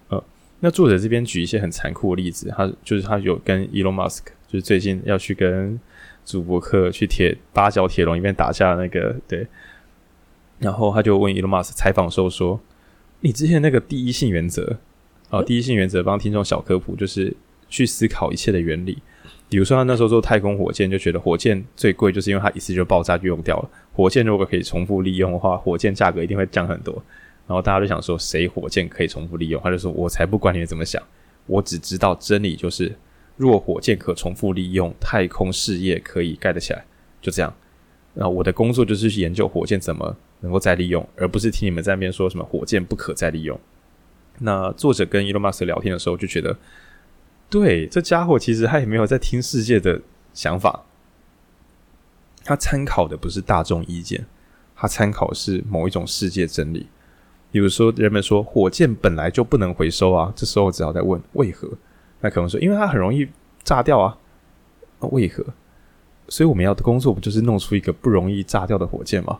呃，那作者这边举一些很残酷的例子，他就是他有跟 Elon Musk，就是最近要去跟祖伯克去铁八角铁笼里面打架的那个对，然后他就问 Elon Musk 采访的时候说：“你之前那个第一性原则啊、呃，第一性原则帮听众小科普，就是去思考一切的原理。比如说他那时候做太空火箭，就觉得火箭最贵，就是因为它一次就爆炸就用掉了。火箭如果可以重复利用的话，火箭价格一定会降很多。然后大家就想说，谁火箭可以重复利用？他就说：我才不管你们怎么想，我只知道真理就是。”若火箭可重复利用，太空事业可以盖得起来，就这样。那我的工作就是去研究火箭怎么能够再利用，而不是听你们在那边说什么火箭不可再利用。那作者跟 Elon Musk 聊天的时候就觉得，对，这家伙其实他也没有在听世界的想法，他参考的不是大众意见，他参考是某一种世界真理。比如说，人们说火箭本来就不能回收啊，这时候只要在问为何。那可能说，因为它很容易炸掉啊，那为何？所以我们要的工作不就是弄出一个不容易炸掉的火箭吗？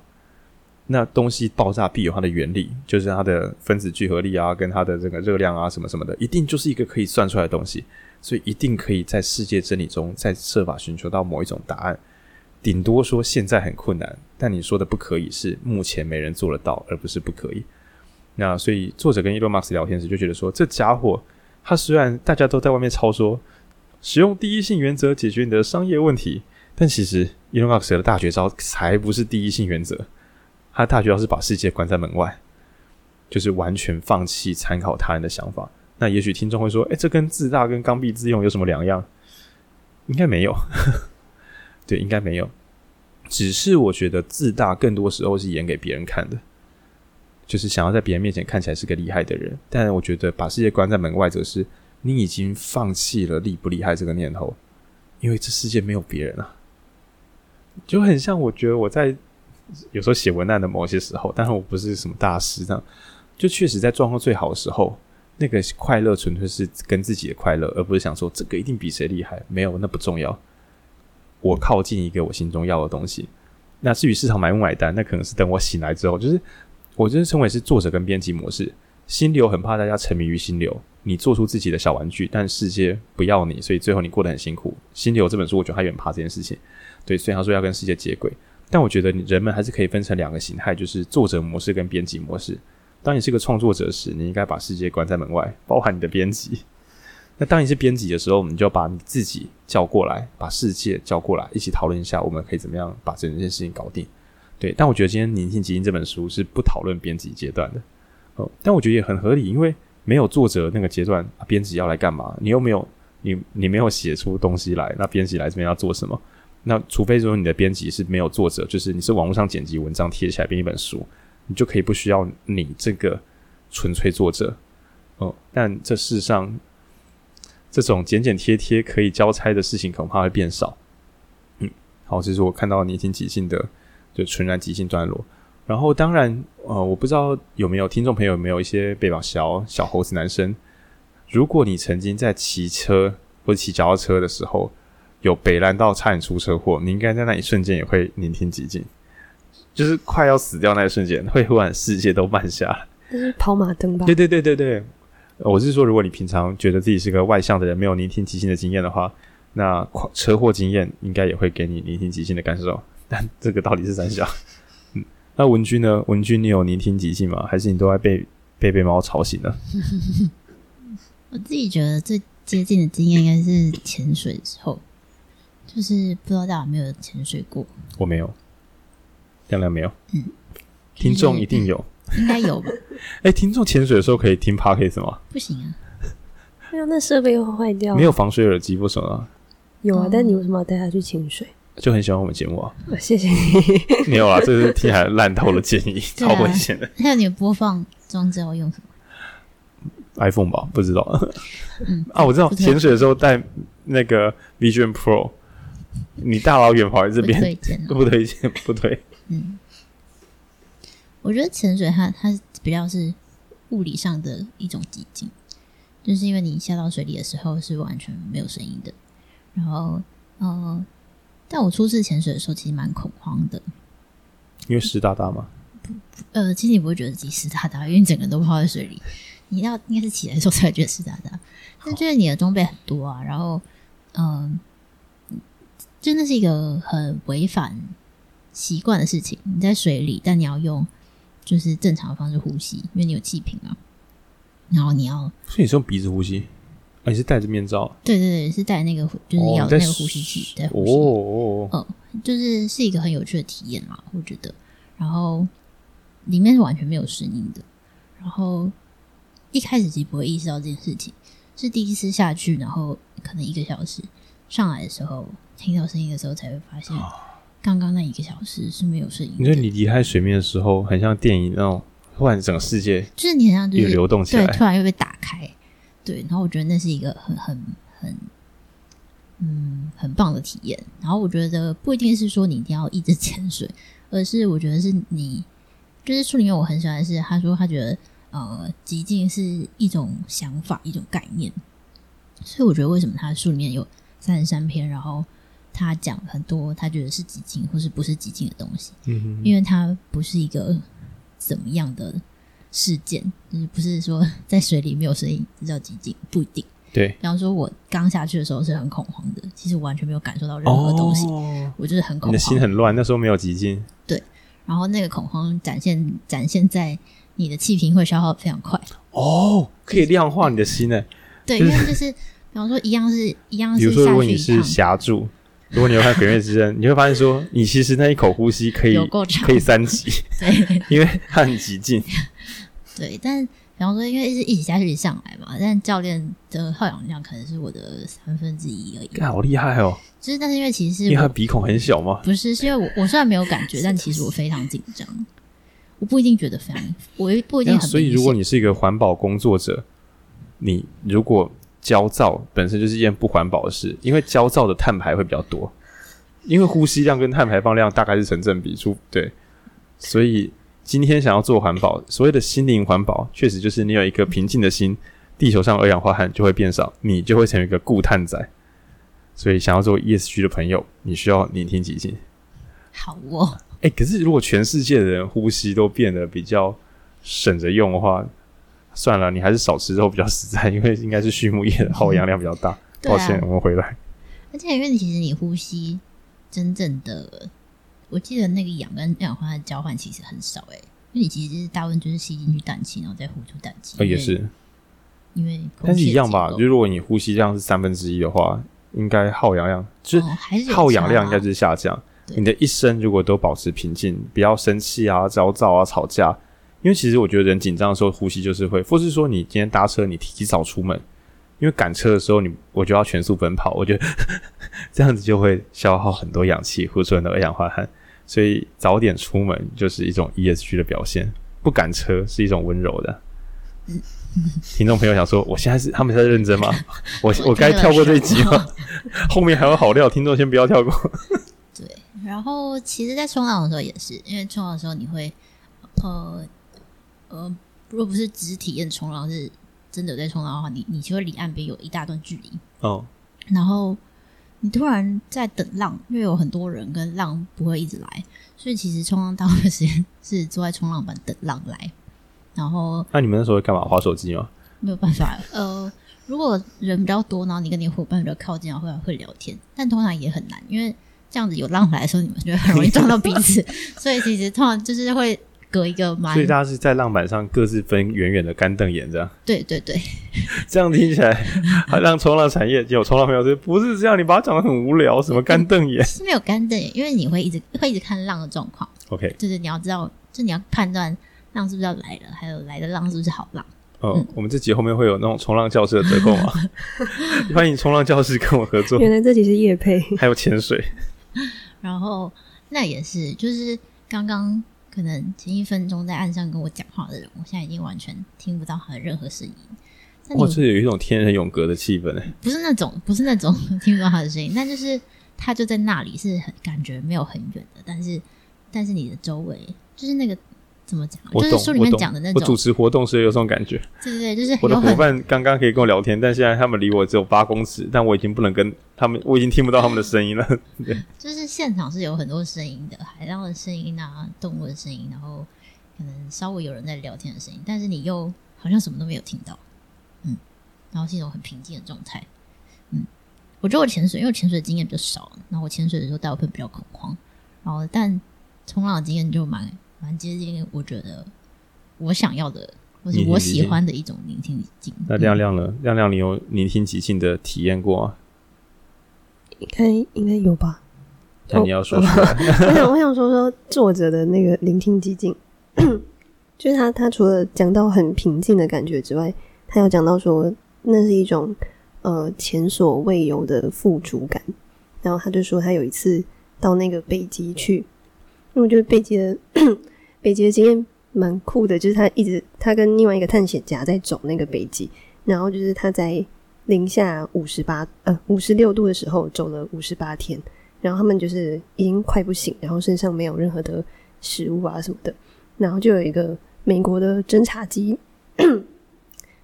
那东西爆炸必有它的原理，就是它的分子聚合力啊，跟它的这个热量啊，什么什么的，一定就是一个可以算出来的东西，所以一定可以在世界真理中再设法寻求到某一种答案。顶多说现在很困难，但你说的不可以是目前没人做得到，而不是不可以。那所以作者跟伊隆马斯聊天时就觉得说，这家伙。他虽然大家都在外面操说使用第一性原则解决你的商业问题，但其实 Elon Musk 的大绝招才不是第一性原则。他大学要是把世界关在门外，就是完全放弃参考他人的想法。那也许听众会说：“诶，这跟自大跟刚愎自用有什么两样？”应该没有，对，应该没有。只是我觉得自大更多时候是演给别人看的。就是想要在别人面前看起来是个厉害的人，但我觉得把世界关在门外，则是你已经放弃了厉不厉害这个念头，因为这世界没有别人啊。就很像我觉得我在有时候写文案的某些时候，但是我不是什么大师，这样就确实在状况最好的时候，那个快乐纯粹是跟自己的快乐，而不是想说这个一定比谁厉害。没有，那不重要。我靠近一个我心中要的东西。那至于市场买不买单，那可能是等我醒来之后，就是。我就是称为是作者跟编辑模式。心流很怕大家沉迷于心流，你做出自己的小玩具，但世界不要你，所以最后你过得很辛苦。心流这本书，我觉得他有点怕这件事情。对，虽然他说要跟世界接轨，但我觉得人们还是可以分成两个形态，就是作者模式跟编辑模式。当你是个创作者时，你应该把世界关在门外，包含你的编辑。那当你是编辑的时候，你就要把你自己叫过来，把世界叫过来，一起讨论一下，我们可以怎么样把整件事情搞定。对，但我觉得今天《宁静即兴》这本书是不讨论编辑阶段的，哦，但我觉得也很合理，因为没有作者那个阶段，编辑要来干嘛？你又没有你你没有写出东西来，那编辑来这边要做什么？那除非说你的编辑是没有作者，就是你是网络上剪辑文章贴起来编一本书，你就可以不需要你这个纯粹作者，哦，但这世上这种剪剪贴贴可以交差的事情恐怕会变少。嗯，好，这是我看到《年轻即兴》的。就纯然即兴段落，然后当然，呃，我不知道有没有听众朋友有没有一些被保小小猴子男生，如果你曾经在骑车或者骑脚踏车的时候有北兰道差点出车祸，你应该在那一瞬间也会聆听极尽，就是快要死掉那一瞬间，会忽然世界都慢下来。跑马灯吧？对对对对对，我是说，如果你平常觉得自己是个外向的人，没有宁静即兴的经验的话，那车祸经验应该也会给你宁静即兴的感受。但这个到底是三小？嗯，那文君呢？文君，你有宁静即兴吗？还是你都在被被被猫吵醒了？我自己觉得最接近的经验应该是潜水的时候，就是不知道大家有没有潜水过？我没有，亮亮没有。嗯，听众一定有，应该有吧？哎、欸，听众潜水的时候可以听 Podcast 吗？不行啊，没有，那设备会坏掉。没有防水耳机不行啊？有啊，但你为什么要带他去潜水？就很喜欢我们节目啊！谢谢你。没有啊，这是听起来 烂透了建议，超危险的。那你播放装置要用什么？iPhone 吧？不知道。嗯 啊，我知道，潜水的时候带那个 Vision Pro，你大老远跑来这不边，推荐哦。不推荐，不推。嗯，我觉得潜水它它比较是物理上的一种极境，就是因为你下到水里的时候是完全没有声音的。然后，呃，但我初次潜水的时候其实蛮恐慌的。因为湿哒哒嘛。呃，其实你不会觉得自己湿哒哒，因为你整个人都泡在水里。你要应该是起来的时候才会觉得湿哒哒。但就是你的装备很多啊，然后，嗯、呃，真的是一个很违反习惯的事情。你在水里，但你要用就是正常的方式呼吸，因为你有气瓶啊。然后你要，所以你是用鼻子呼吸？啊，你是戴着面罩？对对对，是戴那个就是要那个呼吸器在呼吸。哦哦，嗯，就是是一个很有趣的体验啦，我觉得。然后里面是完全没有声音的。然后一开始其实不会意识到这件事情，是第一次下去，然后可能一个小时上来的时候，听到声音的时候，才会发现刚刚那一个小时是没有声音的。你说你离开水面的时候，很像电影那种，突然整个世界就是你很像就是流动起来对，突然又被打开，对。然后我觉得那是一个很很很嗯很棒的体验。然后我觉得不一定是说你一定要一直潜水。而是我觉得是你，就是书里面我很喜欢的是，他说他觉得呃，极境是一种想法，一种概念。所以我觉得为什么他的书里面有三十三篇，然后他讲很多他觉得是极境或是不是极境的东西，嗯哼，因为它不是一个怎么样的事件，就是不是说在水里没有声音这叫极境，不一定。对，比方说我刚下去的时候是很恐慌的，其实我完全没有感受到任何东西，哦、我就是很恐慌，你的心很乱，那时候没有极境。然后那个恐慌展现展现在你的气瓶会消耗非常快。哦，可以量化你的心呢。对，因为就是比方说一样是一样是，比如说如果你是峡柱，如果你有看《鬼灭之刃》，你会发现说你其实那一口呼吸可以可以三级，对，因为它很极境。对，但比方说因为一直一直下去一上来嘛，但教练的耗氧量可能是我的三分之一而已。好厉害哦！就是，但是因为其实是因为他鼻孔很小嘛？不是，是因为我我虽然没有感觉，但其实我非常紧张。我不一定觉得非常，我不一定很。所以，如果你是一个环保工作者，你如果焦躁本身就是一件不环保的事，因为焦躁的碳排会比较多，因为呼吸量跟碳排放量大概是成正比出对。所以今天想要做环保，所谓的心灵环保，确实就是你有一个平静的心，地球上二氧化碳就会变少，你就会成为一个固碳仔。所以，想要做 ESG 的朋友，你需要聆听极境。好哦，哎、欸，可是如果全世界的人呼吸都变得比较省着用的话，算了，你还是少吃肉比较实在，因为应该是畜牧业的耗氧 量比较大。嗯、抱歉、啊，我们回来。而且，因为其实你呼吸真正的，我记得那个氧跟二氧化碳的交换其实很少诶、欸，因为你其实是大部分就是吸进去氮气，然后再呼出氮气。呃，也是，因为但是一样吧？就如果你呼吸量是三分之一的话。应该耗氧量就是耗氧量应该就是下降。哦、你的一生如果都保持平静，不要生气啊、焦躁啊、吵架，因为其实我觉得人紧张的时候呼吸就是会，或是说你今天搭车你提早出门，因为赶车的时候你我就要全速奔跑，我觉得 这样子就会消耗很多氧气，呼出很多二氧化碳，所以早点出门就是一种 ESG 的表现，不赶车是一种温柔的。嗯听众朋友想说，我现在是他们在认真吗？我 我该跳过这一集吗？后面还有好料，听众先不要跳过。对，然后其实，在冲浪的时候也是，因为冲浪的时候你会，呃呃，如果不是只是体验冲浪，是真的在冲浪的话，你你就会离岸边有一大段距离哦。然后你突然在等浪，因为有很多人跟浪不会一直来，所以其实冲浪大部分时间是坐在冲浪板等浪来。然后，那你们那时候会干嘛？划手机吗？没有办法。呃，如果人比较多，然后你跟你伙伴比较靠近，然后会会聊天，但通常也很难，因为这样子有浪来的时候，你们就会很容易撞到彼此。所以其实通常就是会隔一个蛮。所以大家是在浪板上各自分远远的干瞪眼，这样。对对对，这样听起来，好像冲浪产业有冲浪朋友说不是这样，你把它讲的很无聊，什么干瞪眼？是没有干瞪眼，因为你会一直会一直看浪的状况。OK，就是你要知道，就你要判断。浪是不是要来了？还有来的浪是不是好浪？哦，嗯、我们这集后面会有那种冲浪教室的折扣吗？欢迎冲浪教室跟我合作。原来这集是业配，还有潜水。然后那也是，就是刚刚可能前一分钟在岸上跟我讲话的人，我现在已经完全听不到他的任何声音。哇，这有一种天人永隔的气氛哎，不是那种，不是那种 听不到他的声音，但就是他就在那里，是很感觉没有很远的，但是但是你的周围就是那个。怎么讲？就是书里面讲的那种。我主持活动时有这种感觉。对对对，就是我的伙伴刚刚可以跟我聊天，但现在他们离我只有八公尺，但我已经不能跟他们，我已经听不到他们的声音了。对，就是现场是有很多声音的，海浪的声音啊，动物的声音，然后可能稍微有人在聊天的声音，但是你又好像什么都没有听到。嗯，然后是一种很平静的状态。嗯，我觉得我潜水，因为潜水的经验比较少，然后我潜水的时候大部分比较恐慌，然后但冲浪的经验就蛮。蛮接近，我觉得我想要的，或是我喜欢的一种聆听即兴。那亮亮呢？亮亮，你有聆听即兴的体验过吗？应该应该有吧。那你要说说。我想我想说说作者的那个聆听即兴，就是他他除了讲到很平静的感觉之外，他有讲到说那是一种呃前所未有的富足感。然后他就说他有一次到那个北极去，因为我觉得北极的。北极的经验蛮酷的，就是他一直他跟另外一个探险家在走那个北极，然后就是他在零下五十八呃五十六度的时候走了五十八天，然后他们就是已经快不行，然后身上没有任何的食物啊什么的，然后就有一个美国的侦察机，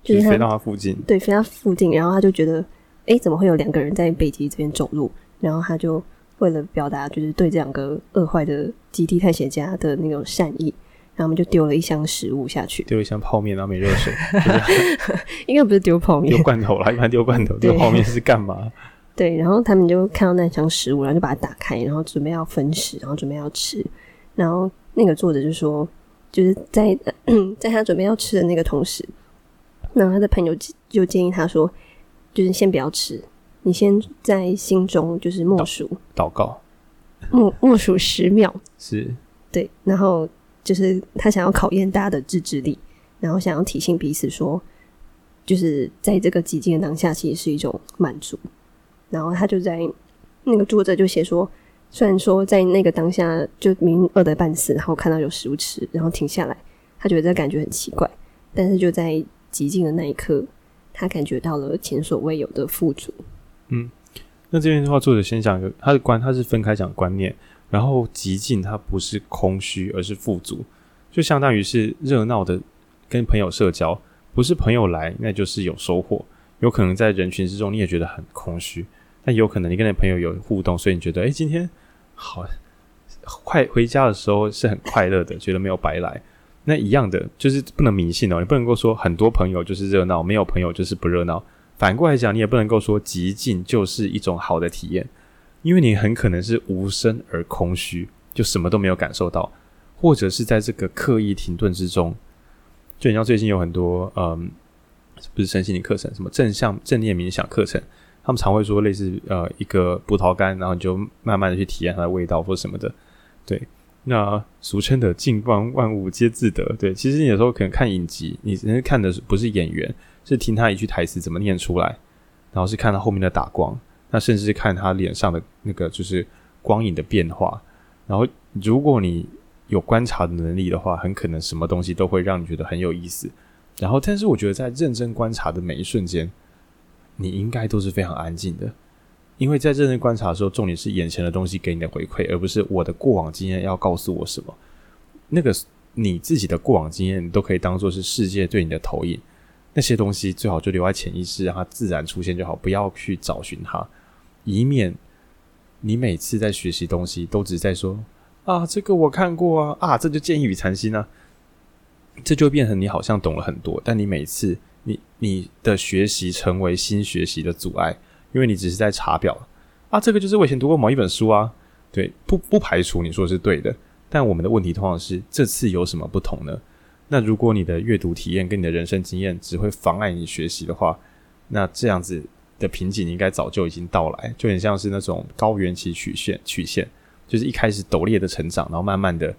就是飞到他附近，对，飞到附近，然后他就觉得，诶，怎么会有两个人在北极这边走路？然后他就。为了表达就是对这两个饿坏的极地探险家的那种善意，然后我们就丢了一箱食物下去，丢了一箱泡面，然后没热水，应该不是丢泡面，丢罐头啦，一般丢罐头，丢泡面是干嘛？对，然后他们就看到那箱食物，然后就把它打开，然后准备要分食，然后准备要吃，然后那个作者就说，就是在 在他准备要吃的那个同时，然后他的朋友就建议他说，就是先不要吃。你先在心中就是默数祷告，默默数十秒，是对，然后就是他想要考验大家的自制力，然后想要提醒彼此说，就是在这个寂静的当下，其实是一种满足。然后他就在那个作者就写说，虽然说在那个当下就明明饿得半死，然后看到有食物吃，然后停下来，他觉得这感觉很奇怪，但是就在寂静的那一刻，他感觉到了前所未有的富足。嗯，那这边的话，作者先讲一个他的观，他是分开讲观念，然后极尽它不是空虚，而是富足，就相当于是热闹的跟朋友社交，不是朋友来，那就是有收获。有可能在人群之中你也觉得很空虚，但有可能你跟你朋友有互动，所以你觉得哎，今天好快回家的时候是很快乐的，觉得没有白来。那一样的就是不能迷信哦，你不能够说很多朋友就是热闹，没有朋友就是不热闹。反过来讲，你也不能够说极静就是一种好的体验，因为你很可能是无声而空虚，就什么都没有感受到，或者是在这个刻意停顿之中，就你像最近有很多嗯，不是身心灵课程，什么正向正念冥想课程，他们常会说类似呃一个葡萄干，然后你就慢慢的去体验它的味道或什么的，对，那俗称的静观万物皆自得，对，其实你有时候可能看影集，你人家看的不是演员。是听他一句台词怎么念出来，然后是看他后面的打光，那甚至是看他脸上的那个就是光影的变化。然后，如果你有观察的能力的话，很可能什么东西都会让你觉得很有意思。然后，但是我觉得在认真观察的每一瞬间，你应该都是非常安静的，因为在认真观察的时候，重点是眼前的东西给你的回馈，而不是我的过往经验要告诉我什么。那个你自己的过往经验，你都可以当做是世界对你的投影。那些东西最好就留在潜意识，让它自然出现就好，不要去找寻它，以免你每次在学习东西都只是在说啊，这个我看过啊，啊，这就见异语禅心啊，这就变成你好像懂了很多，但你每次你你的学习成为新学习的阻碍，因为你只是在查表啊，这个就是我以前读过某一本书啊，对，不不排除你说是对的，但我们的问题通常是这次有什么不同呢？那如果你的阅读体验跟你的人生经验只会妨碍你学习的话，那这样子的瓶颈应该早就已经到来，就很像是那种高原期曲线，曲线就是一开始陡烈的成长，然后慢慢的，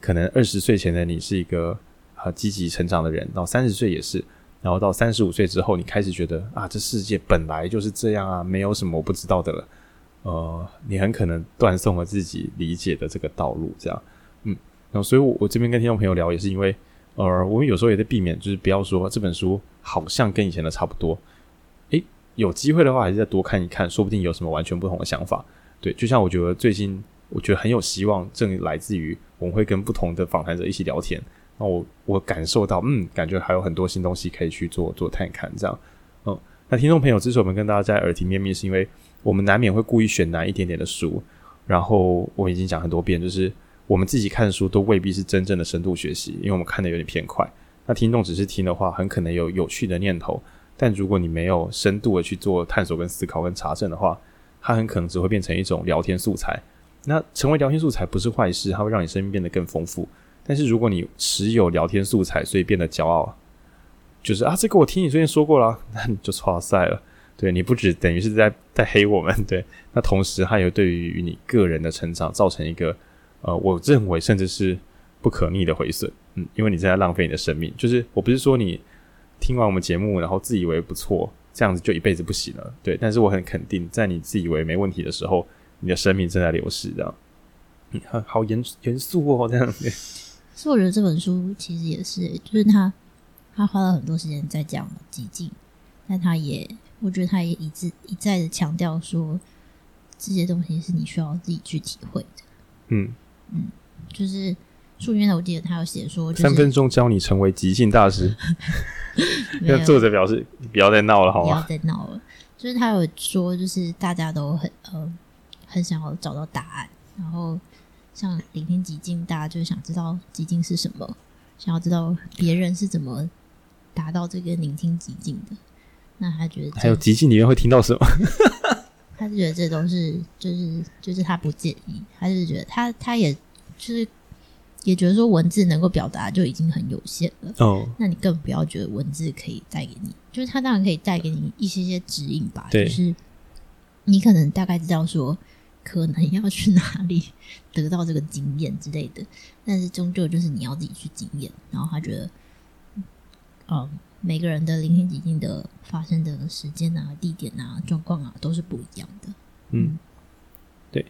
可能二十岁前的你是一个啊积极成长的人，到三十岁也是，然后到三十五岁之后，你开始觉得啊这世界本来就是这样啊，没有什么我不知道的了，呃，你很可能断送了自己理解的这个道路，这样，嗯，然后所以我我这边跟听众朋友聊也是因为。呃，我们有时候也在避免，就是不要说这本书好像跟以前的差不多。诶，有机会的话，还是再多看一看，说不定有什么完全不同的想法。对，就像我觉得最近，我觉得很有希望，正来自于我们会跟不同的访谈者一起聊天，那我我感受到，嗯，感觉还有很多新东西可以去做做探看，这样。嗯，那听众朋友，之所以我们跟大家在耳提面命，是因为我们难免会故意选难一点点的书，然后我已经讲很多遍，就是我们自己看书都未必是真正的深度学习，因为我们看的有点偏快。那听众只是听的话，很可能有有趣的念头，但如果你没有深度的去做探索、跟思考、跟查证的话，它很可能只会变成一种聊天素材。那成为聊天素材不是坏事，它会让你生命变得更丰富。但是如果你持有聊天素材，所以变得骄傲，就是啊，这个我听你最近说过了，那你就错赛了。对，你不止等于是在在黑我们，对，那同时还有对于你个人的成长造成一个呃，我认为甚至是不可逆的毁损。嗯，因为你在浪费你的生命。就是我不是说你听完我们节目，然后自以为不错。这样子就一辈子不行了，对。但是我很肯定，在你自以为没问题的时候，你的生命正在流逝，这样。嗯，好好严严肃哦，这样子。所以我觉得这本书其实也是，就是他他花了很多时间在讲极境，但他也，我觉得他也一直一再的强调说，这些东西是你需要自己去体会的。嗯嗯，就是。书里面我记得他有写说，三分钟教你成为即兴大师。那作者表示，你不要再闹了，好吗？不要再闹了。就是他有说，就是大家都很呃很想要找到答案，然后像聆听极境，大家就想知道极境是什么，想要知道别人是怎么达到这个聆听极境的。那他觉得还有极境里面会听到什么？他是觉得这都是就是就是他不介意，他就是觉得他他也就是。也觉得说文字能够表达就已经很有限了哦，那你更不要觉得文字可以带给你，就是他当然可以带给你一些些指引吧，对就是你可能大概知道说可能要去哪里得到这个经验之类的，但是终究就是你要自己去经验。然后他觉得，嗯，每个人的聆听极境的发生的时间啊、地点啊、状况啊都是不一样的，嗯。对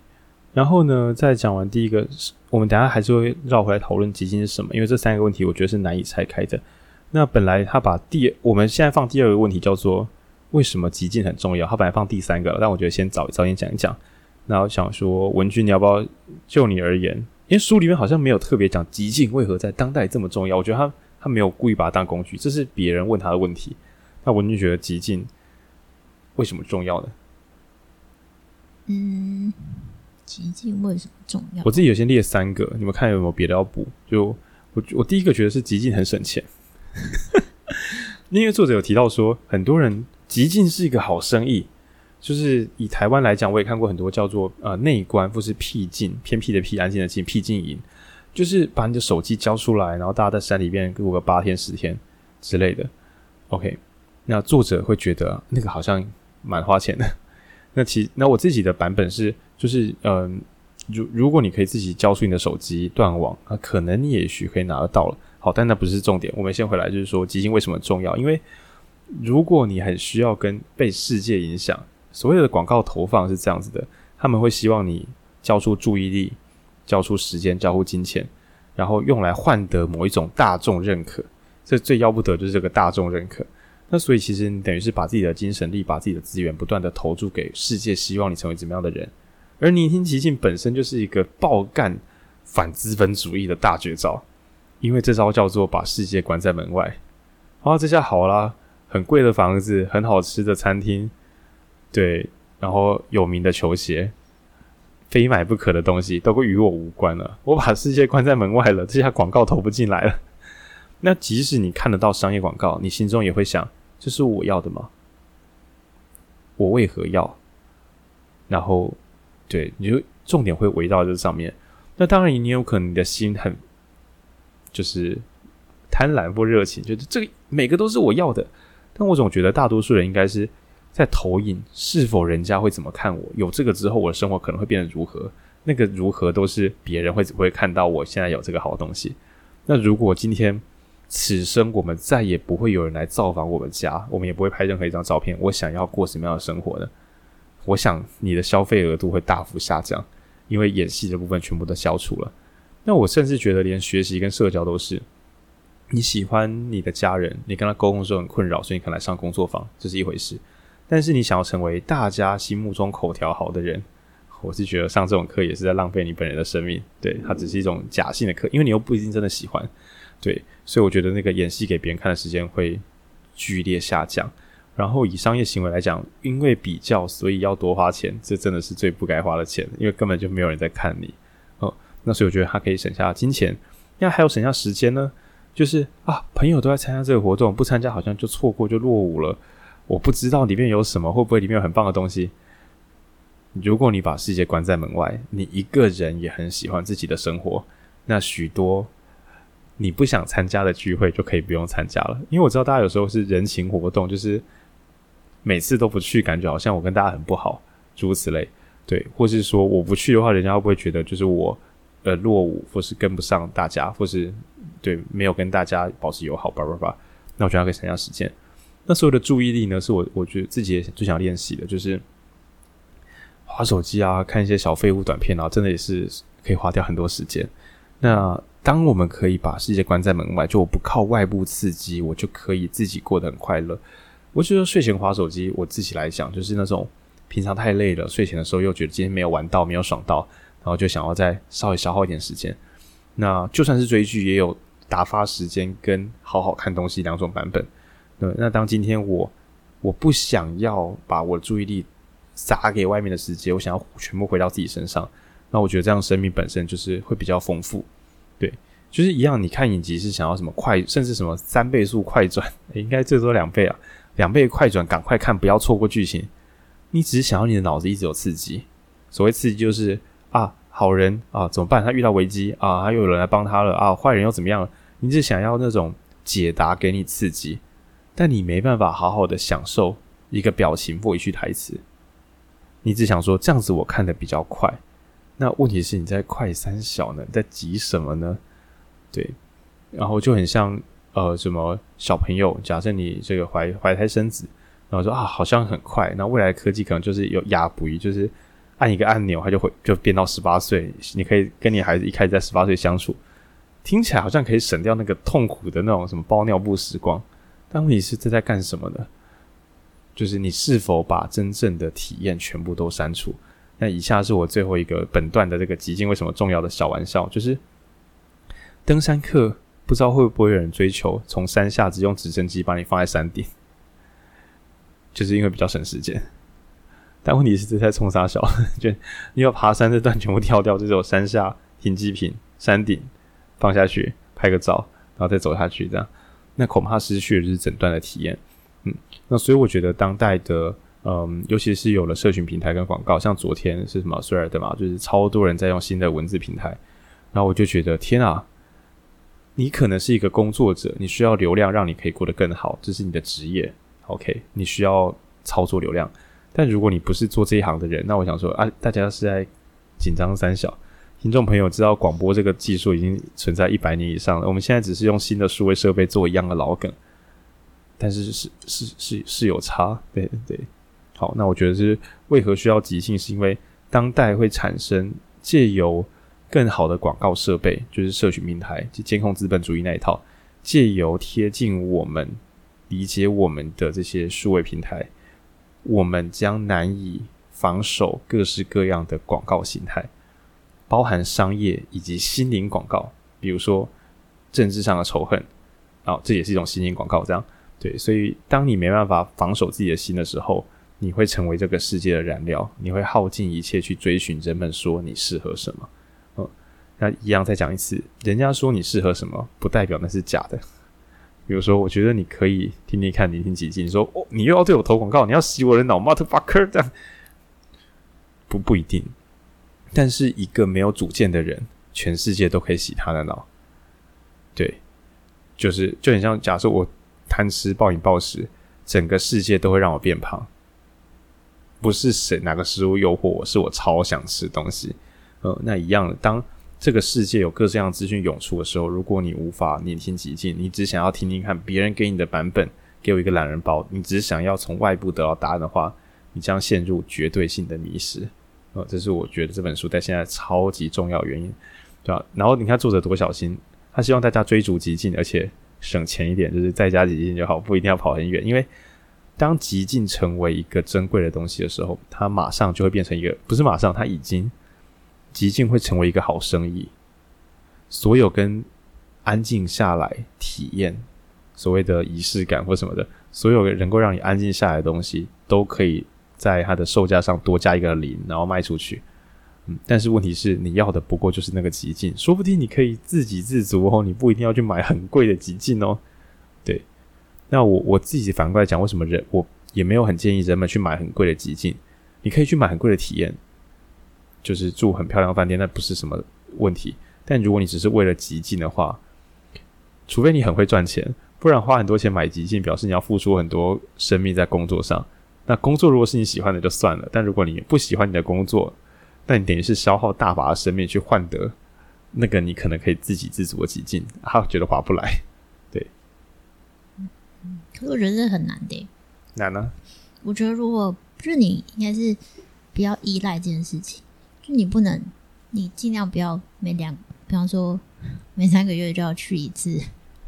然后呢，再讲完第一个，我们等下还是会绕回来讨论极境是什么，因为这三个问题我觉得是难以拆开的。那本来他把第，我们现在放第二个问题叫做为什么极境很重要，他本来放第三个，但我觉得先早早点讲一讲。那我想说，文君你要不要就你而言，因为书里面好像没有特别讲极境为何在当代这么重要，我觉得他他没有故意把它当工具，这是别人问他的问题。那文俊觉得极尽为什么重要呢？嗯。极尽为什么重要？我自己有先列三个，你们看有没有别的要补？就我我第一个觉得是极尽很省钱，因为作者有提到说，很多人极尽是一个好生意，就是以台湾来讲，我也看过很多叫做呃内观或是僻静，偏僻的僻，安静的静，僻静营，就是把你的手机交出来，然后大家在山里边过个八天十天之类的。OK，那作者会觉得那个好像蛮花钱的。那其那我自己的版本是。就是嗯，如如果你可以自己交出你的手机断网，那可能你也许可以拿得到了。好，但那不是重点。我们先回来，就是说基金为什么重要？因为如果你很需要跟被世界影响，所有的广告投放是这样子的，他们会希望你交出注意力、交出时间、交出金钱，然后用来换得某一种大众认可。这最要不得就是这个大众认可。那所以其实你等于是把自己的精神力、把自己的资源不断的投注给世界，希望你成为怎么样的人。而聆听极境本身就是一个爆干反资本主义的大绝招，因为这招叫做把世界关在门外。啊，这下好啦，很贵的房子，很好吃的餐厅，对，然后有名的球鞋，非买不可的东西都会与我无关了。我把世界关在门外了，这下广告投不进来了。那即使你看得到商业广告，你心中也会想：这是我要的吗？我为何要？然后。对，你就重点会围绕这上面。那当然，你有可能你的心很就是贪婪或热情，觉得这个每个都是我要的。但我总觉得大多数人应该是在投影是否人家会怎么看我。有这个之后，我的生活可能会变得如何？那个如何都是别人会只会看到我现在有这个好东西。那如果今天此生我们再也不会有人来造访我们家，我们也不会拍任何一张照片，我想要过什么样的生活呢？我想你的消费额度会大幅下降，因为演戏的部分全部都消除了。那我甚至觉得连学习跟社交都是，你喜欢你的家人，你跟他沟通的时候很困扰，所以你可能来上工作坊，这是一回事。但是你想要成为大家心目中口条好的人，我是觉得上这种课也是在浪费你本人的生命。对，它只是一种假性的课，因为你又不一定真的喜欢。对，所以我觉得那个演戏给别人看的时间会剧烈下降。然后以商业行为来讲，因为比较，所以要多花钱，这真的是最不该花的钱，因为根本就没有人在看你。哦，那所以我觉得他可以省下金钱，那还有省下时间呢。就是啊，朋友都在参加这个活动，不参加好像就错过就落伍了。我不知道里面有什么，会不会里面有很棒的东西？如果你把世界关在门外，你一个人也很喜欢自己的生活，那许多你不想参加的聚会就可以不用参加了。因为我知道大家有时候是人情活动，就是每次都不去，感觉好像我跟大家很不好，诸如此类。对，或是说我不去的话，人家会不会觉得就是我呃落伍，或是跟不上大家，或是？对，没有跟大家保持友好，叭叭叭。那我觉得可以省下时间。那所有的注意力呢，是我我觉得自己也最想练习的，就是滑手机啊，看一些小废物短片啊，真的也是可以花掉很多时间。那当我们可以把世界关在门外，就我不靠外部刺激，我就可以自己过得很快乐。我觉得睡前滑手机，我自己来讲，就是那种平常太累了，睡前的时候又觉得今天没有玩到，没有爽到，然后就想要再稍微消耗一点时间。那就算是追剧，也有。打发时间跟好好看东西两种版本。那那当今天我我不想要把我的注意力撒给外面的世界，我想要全部回到自己身上。那我觉得这样生命本身就是会比较丰富。对，就是一样。你看影集是想要什么快，甚至什么三倍速快转，应该最多两倍啊，两倍快转，赶快看，不要错过剧情。你只是想要你的脑子一直有刺激。所谓刺激就是啊，好人啊怎么办？他遇到危机啊，还有人来帮他了啊，坏人又怎么样？你只想要那种解答给你刺激，但你没办法好好的享受一个表情或一句台词。你只想说这样子我看得比较快，那问题是你在快三小呢？在急什么呢？对，然后就很像呃什么小朋友，假设你这个怀怀胎生子，然后说啊好像很快，那未来科技可能就是有压不就是按一个按钮，它就会就变到十八岁，你可以跟你孩子一开始在十八岁相处。听起来好像可以省掉那个痛苦的那种什么包尿布时光，但问题是这在干什么呢？就是你是否把真正的体验全部都删除？那以下是我最后一个本段的这个极尽为什么重要的小玩笑，就是登山客不知道会不会有人追求从山下只用直升机把你放在山顶，就是因为比较省时间。但问题是这在冲三小，就你要爬山这段全部跳掉，就只有山下停机坪、山顶。放下去，拍个照，然后再走下去，这样，那恐怕失去的就是整段的体验。嗯，那所以我觉得当代的，嗯，尤其是有了社群平台跟广告，像昨天是什么 Threads 嘛，就是超多人在用新的文字平台，然后我就觉得天啊，你可能是一个工作者，你需要流量让你可以过得更好，这是你的职业，OK，你需要操作流量。但如果你不是做这一行的人，那我想说啊，大家是在紧张三小。听众朋友知道，广播这个技术已经存在一百年以上了。我们现在只是用新的数位设备做一样的老梗，但是是是是是有差，对对。好，那我觉得是为何需要即兴，是因为当代会产生借由更好的广告设备，就是社群平台，就监控资本主义那一套，借由贴近我们、理解我们的这些数位平台，我们将难以防守各式各样的广告形态。包含商业以及心灵广告，比如说政治上的仇恨，哦，这也是一种心灵广告。这样对，所以当你没办法防守自己的心的时候，你会成为这个世界的燃料，你会耗尽一切去追寻人们说你适合什么。嗯，那一样再讲一次，人家说你适合什么，不代表那是假的。比如说，我觉得你可以听听看，聆听几句。你说哦，你又要对我投广告，你要洗我的脑，motherfucker，这样不不一定。但是一个没有主见的人，全世界都可以洗他的脑。对，就是就很像假设我贪吃暴饮暴食，整个世界都会让我变胖。不是谁哪个食物诱惑我，是我超想吃东西。呃，那一样的，当这个世界有各式各样资讯涌出的时候，如果你无法聆听极尽，你只想要听听看别人给你的版本，给我一个懒人包，你只想要从外部得到答案的话，你将陷入绝对性的迷失。呃，这是我觉得这本书在现在超级重要原因，对吧？然后你看作者多小心，他希望大家追逐极尽，而且省钱一点，就是在家极进就好，不一定要跑很远。因为当极进成为一个珍贵的东西的时候，它马上就会变成一个，不是马上，它已经极进会成为一个好生意。所有跟安静下来体验所谓的仪式感或什么的，所有能够让你安静下来的东西，都可以在它的售价上多加一个零，然后卖出去。嗯，但是问题是，你要的不过就是那个极境，说不定你可以自给自足哦，你不一定要去买很贵的极境哦。对，那我我自己反过来讲，为什么人我也没有很建议人们去买很贵的极境？你可以去买很贵的体验，就是住很漂亮饭店，那不是什么问题。但如果你只是为了极境的话，除非你很会赚钱，不然花很多钱买极境，表示你要付出很多生命在工作上。那工作如果是你喜欢的就算了，但如果你不喜欢你的工作，那你等于是消耗大把的生命去换得那个你可能可以自给自足的极进，啊，觉得划不来。对，嗯，可是我觉得这很难的。难呢？我觉得如果就是你应该是比较依赖这件事情，就你不能，你尽量不要每两。比方说，每三个月就要去一次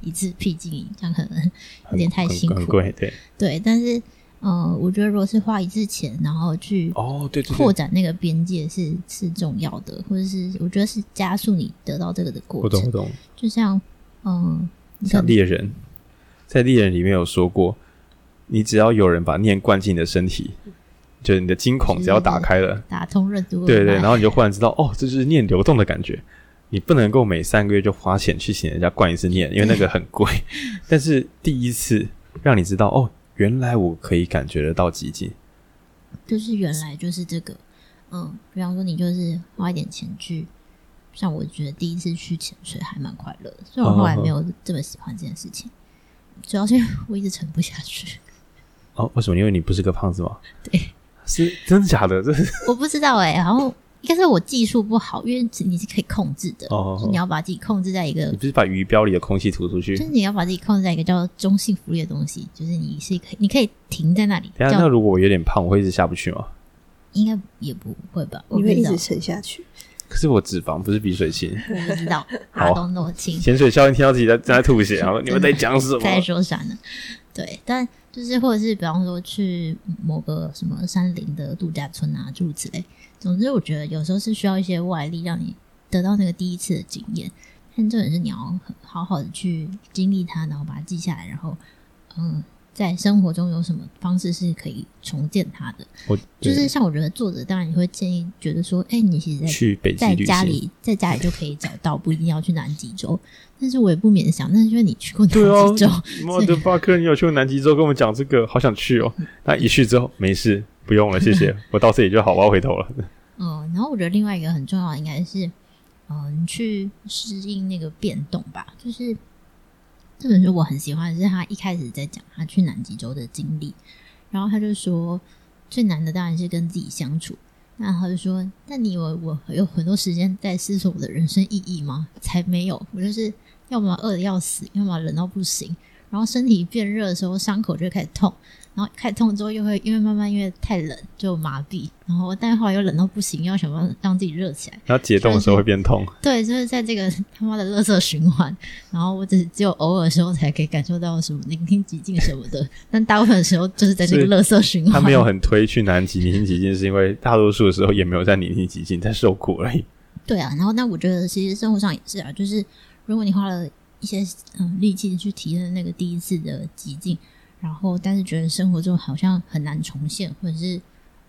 一次僻静营，这样可能有点太辛苦。很贵，对对。但是，呃，我觉得如果是花一次钱，然后去哦，对扩展那个边界是、哦、是重要的，或者是我觉得是加速你得到这个的过程。我懂，我懂。就像，嗯、呃，像猎人，在猎人里面有说过，你只要有人把念灌进你的身体，就是你的惊恐只要打开了，打通任督，对，对对，然后你就忽然知道，哦，这就是念流动的感觉。你不能够每三个月就花钱去请人家灌一次念，因为那个很贵。但是第一次让你知道，哦，原来我可以感觉得到极进，就是原来就是这个，嗯，比方说你就是花一点钱去，像我觉得第一次去潜水还蛮快乐的，所以我后来没有这么喜欢这件事情，主要是因为我一直沉不下去。哦，为什么？因为你不是个胖子吗？对，是真的假的？这是我不知道哎、欸，然后。应该是我技术不好，因为你是可以控制的，哦、就是你要把自己控制在一个，你不是把鱼标里的空气吐出去，就是你要把自己控制在一个叫中性浮力的东西，就是你是可以，你可以停在那里。等下，那如果我有点胖，我会一直下不去吗？应该也不会吧，你会一直沉下去。可是我脂肪不是比水轻，我不知道，好东诺轻。潜水教练听到自己在在吐血，然后你们在讲什么？在说啥呢？对，但就是或者是比方说去某个什么山林的度假村啊，诸如此类。总之，我觉得有时候是需要一些外力，让你得到那个第一次的经验。但重点是你要好好的去经历它，然后把它记下来，然后嗯，在生活中有什么方式是可以重建它的？我就是像我觉得作者当然也会建议，觉得说，哎、欸，你其实在去北在家里在家里就可以找到，不一定要去南极洲。但是我也不免想，那是因为你去过南极洲。我的巴克，你有去过南极洲？跟我们讲这个，好想去哦。那一去之后没事。不用了，谢谢。我到这里就好，我要回头了。嗯，然后我觉得另外一个很重要的应该是，嗯，你去适应那个变动吧。就是这本书我很喜欢，是他一开始在讲他去南极洲的经历，然后他就说最难的当然是跟自己相处。那他就说，那你以为我有很多时间在思索我的人生意义吗？才没有，我就是要么饿得要死，要么冷到不行，然后身体变热的时候，伤口就开始痛。然后开始痛之后，又会因为慢慢因为太冷就麻痹，然后但后来又冷到不行，要想办法让自己热起来。然后解冻的时候会变痛。对，就是在这个他妈的垃圾循环。然后我只只有偶尔的时候才可以感受到什么聆听极进什么的，但大部分的时候就是在这个垃圾循环。他没有很推去南极聆听极进，是因为大多数的时候也没有在聆听极进，在受苦而已。对啊，然后那我觉得其实生活上也是啊，就是如果你花了一些嗯力气去体验那个第一次的极进。然后，但是觉得生活中好像很难重现，或者是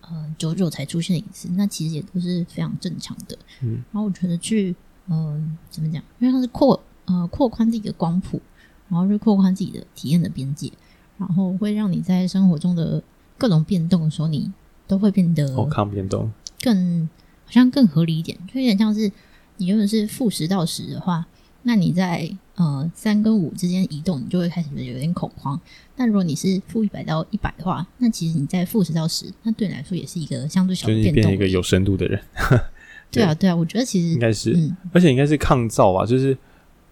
呃久久才出现一次，那其实也都是非常正常的。嗯，然后我觉得去嗯、呃、怎么讲？因为它是扩呃扩宽自己的光谱，然后是扩宽自己的体验的边界，然后会让你在生活中的各种变动的时候，你都会变得哦抗变动更好像更合理一点，就有点像是你原本是负十到十的话，那你在呃三跟五之间移动，你就会开始有点恐慌。但如果你是负一百到一百的话，那其实你在负十到十，那对你来说也是一个相对小的变动。就是你变成一个有深度的人。对，对啊，对啊，我觉得其实应该是，嗯、而且应该是抗造吧，就是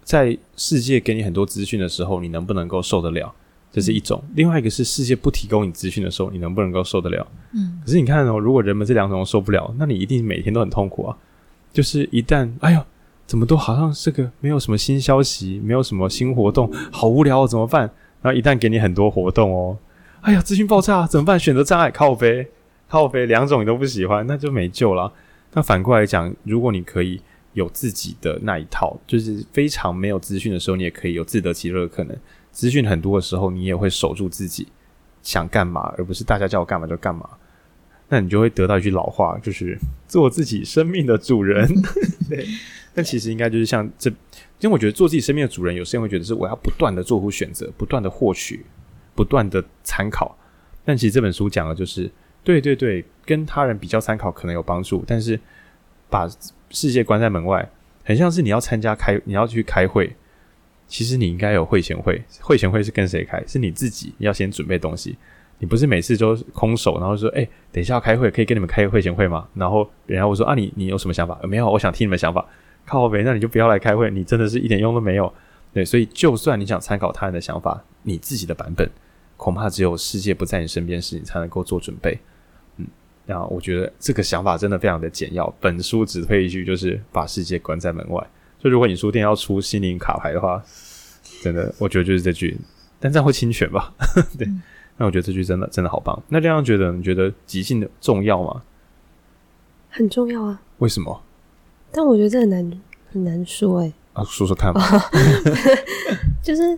在世界给你很多资讯的时候，你能不能够受得了？这是一种。嗯、另外一个是世界不提供你资讯的时候，你能不能够受得了？嗯。可是你看哦，如果人们这两种都受不了，那你一定每天都很痛苦啊。就是一旦哎呦，怎么都好像是个没有什么新消息，没有什么新活动，好无聊哦，怎么办？然后一旦给你很多活动哦，哎呀，资讯爆炸，怎么办？选择障碍，靠北，靠北，两种你都不喜欢，那就没救了。那反过来讲，如果你可以有自己的那一套，就是非常没有资讯的时候，你也可以有自得其乐的可能。资讯很多的时候，你也会守住自己想干嘛，而不是大家叫我干嘛就干嘛。那你就会得到一句老话，就是做自己生命的主人。对。但其实应该就是像这，因为我觉得做自己生命的主人，有些人会觉得是我要不断的做出选择，不断的获取，不断的参考。但其实这本书讲的就是，对对对，跟他人比较参考可能有帮助，但是把世界关在门外，很像是你要参加开，你要去开会，其实你应该有会前会，会前会是跟谁开？是你自己要先准备东西，你不是每次都空手，然后说，哎，等一下要开会，可以跟你们开个会前会吗？然后然后我说啊，你你有什么想法？没有，我想听你们想法。靠北，那你就不要来开会，你真的是一点用都没有。对，所以就算你想参考他人的想法，你自己的版本，恐怕只有世界不在你身边时，你才能够做准备。嗯，然后我觉得这个想法真的非常的简要。本书只推一句，就是把世界关在门外。就如果你书店要出心灵卡牌的话，真的，我觉得就是这句。但这样会侵权吧？对，那我觉得这句真的真的好棒。那这样觉得，你觉得即兴的重要吗？很重要啊。为什么？但我觉得这很难很难说哎、欸，啊，说说看吧。就是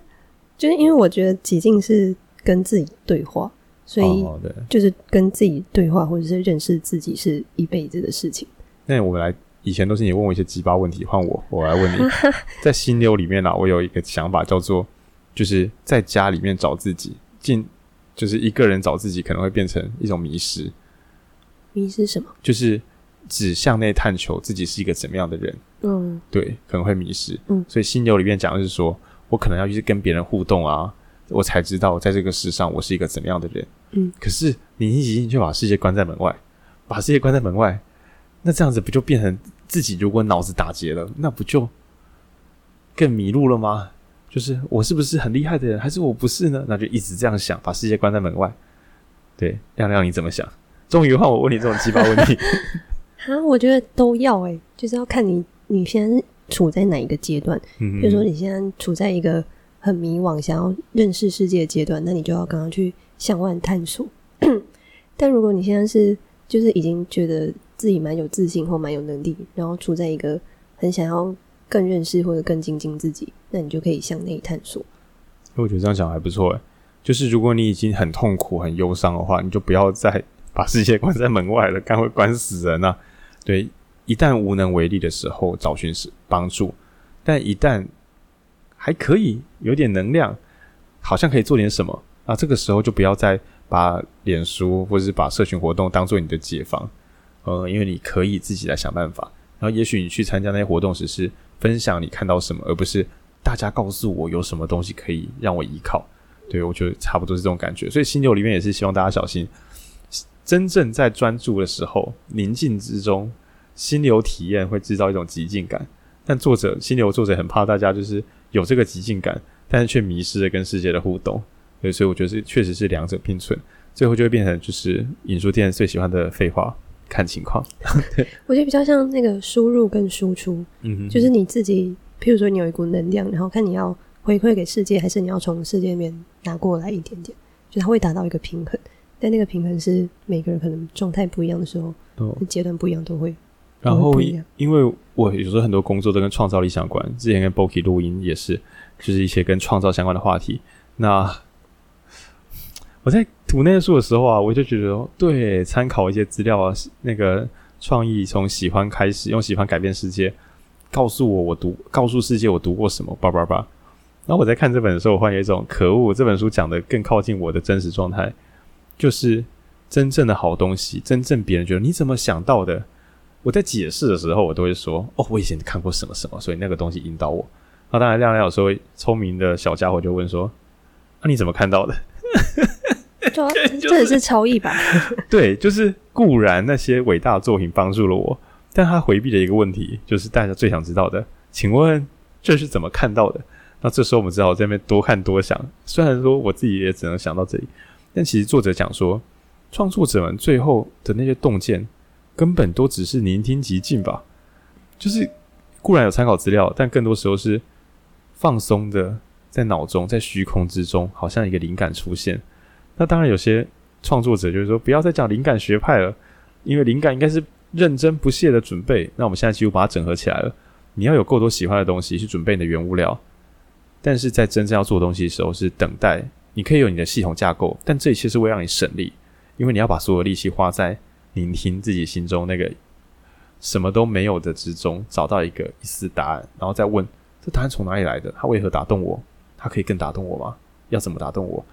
就是因为我觉得即兴是跟自己对话，所以就是跟自己对话或者是认识自己是一辈子的事情。那我们来，以前都是你问我一些鸡巴问题，换我我来问你，在心流里面呢、啊，我有一个想法叫做，就是在家里面找自己，进就是一个人找自己可能会变成一种迷失。迷失什么？就是。只向内探求自己是一个怎么样的人，嗯，对，可能会迷失，嗯，所以心流里面讲的是说，我可能要去跟别人互动啊，我才知道在这个世上我是一个怎么样的人，嗯，可是你一进去就把世界关在门外，把世界关在门外，那这样子不就变成自己如果脑子打结了，那不就更迷路了吗？就是我是不是很厉害的人，还是我不是呢？那就一直这样想，把世界关在门外。对，亮亮你怎么想？终于换我问你这种鸡巴问题。啊，我觉得都要诶、欸，就是要看你你现在处在哪一个阶段。嗯，比如说你现在处在一个很迷惘、想要认识世界的阶段，那你就要刚刚去向外探索。但如果你现在是就是已经觉得自己蛮有自信或蛮有能力，然后处在一个很想要更认识或者更精进自己，那你就可以向内探索。我觉得这样讲还不错诶，就是如果你已经很痛苦、很忧伤的话，你就不要再把世界关在门外了，干会关死人啊！对，一旦无能为力的时候，找寻是帮助；但一旦还可以有点能量，好像可以做点什么，那这个时候就不要再把脸书或者是把社群活动当做你的解放，呃，因为你可以自己来想办法。然后，也许你去参加那些活动时，是分享你看到什么，而不是大家告诉我有什么东西可以让我依靠。对，我觉得差不多是这种感觉。所以，心流里面也是希望大家小心。真正在专注的时候，宁静之中，心流体验会制造一种极尽感。但作者心流作者很怕大家就是有这个极尽感，但是却迷失了跟世界的互动。所以我觉得是确实是两者并存，最后就会变成就是引书店最喜欢的废话，看情况。对，我觉得比较像那个输入跟输出，嗯哼，就是你自己，譬如说你有一股能量，然后看你要回馈给世界，还是你要从世界里面拿过来一点点，就它会达到一个平衡。但那个平衡是每个人可能状态不一样的时候，阶段不一样都会。然后，因为我有时候很多工作都跟创造力相关，之前跟 Boki 录音也是，就是一些跟创造相关的话题。那我在读那些书的时候啊，我就觉得，对，参考一些资料啊，那个创意从喜欢开始，用喜欢改变世界，告诉我我读，告诉世界我读过什么，叭叭叭。然后我在看这本的时候，我发现一种可恶，这本书讲的更靠近我的真实状态。就是真正的好东西，真正别人觉得你怎么想到的？我在解释的时候，我都会说：“哦，我以前看过什么什么，所以那个东西引导我。”那当然，亮亮有时候聪明的小家伙就问说：“那、啊、你怎么看到的？”这 这也是超意吧？对，就是固然那些伟大的作品帮助了我，但他回避了一个问题，就是大家最想知道的：“请问这是怎么看到的？”那这时候我们只好在那边多看多想。虽然说我自己也只能想到这里。但其实作者讲说，创作者们最后的那些洞见，根本都只是聆听即兴吧。就是固然有参考资料，但更多时候是放松的，在脑中，在虚空之中，好像一个灵感出现。那当然，有些创作者就是说，不要再讲灵感学派了，因为灵感应该是认真不懈的准备。那我们现在几乎把它整合起来了。你要有够多喜欢的东西去准备你的原物料，但是在真正要做东西的时候，是等待。你可以有你的系统架构，但这一切是为让你省力，因为你要把所有的力气花在聆听自己心中那个。什么都没有的之中，找到一个一丝答案，然后再问这答案从哪里来的？它为何打动我？它可以更打动我吗？要怎么打动我？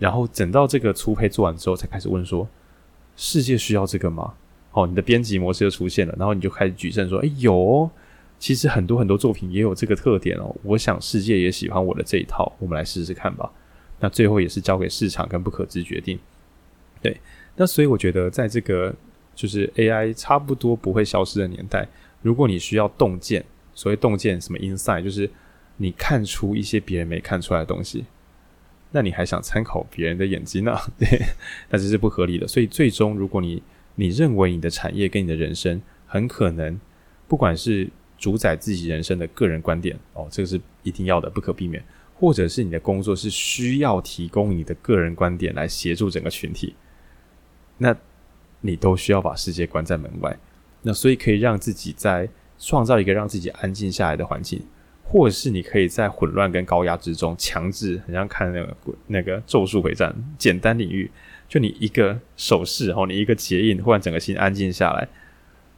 然后等到这个粗胚做完之后，才开始问说：世界需要这个吗？哦，你的编辑模式就出现了，然后你就开始举证说：哎，有，其实很多很多作品也有这个特点哦。我想世界也喜欢我的这一套，我们来试试看吧。那最后也是交给市场跟不可知决定。对，那所以我觉得在这个。就是 AI 差不多不会消失的年代。如果你需要洞见，所谓洞见什么 insight，就是你看出一些别人没看出来的东西，那你还想参考别人的眼睛呢？对，那这是不合理的。所以最终，如果你你认为你的产业跟你的人生很可能，不管是主宰自己人生的个人观点，哦，这个是一定要的，不可避免；或者是你的工作是需要提供你的个人观点来协助整个群体，那。你都需要把世界关在门外，那所以可以让自己在创造一个让自己安静下来的环境，或者是你可以在混乱跟高压之中强制，很像看那个那个咒术回战简单领域，就你一个手势然后，你一个结印，忽然整个心安静下来，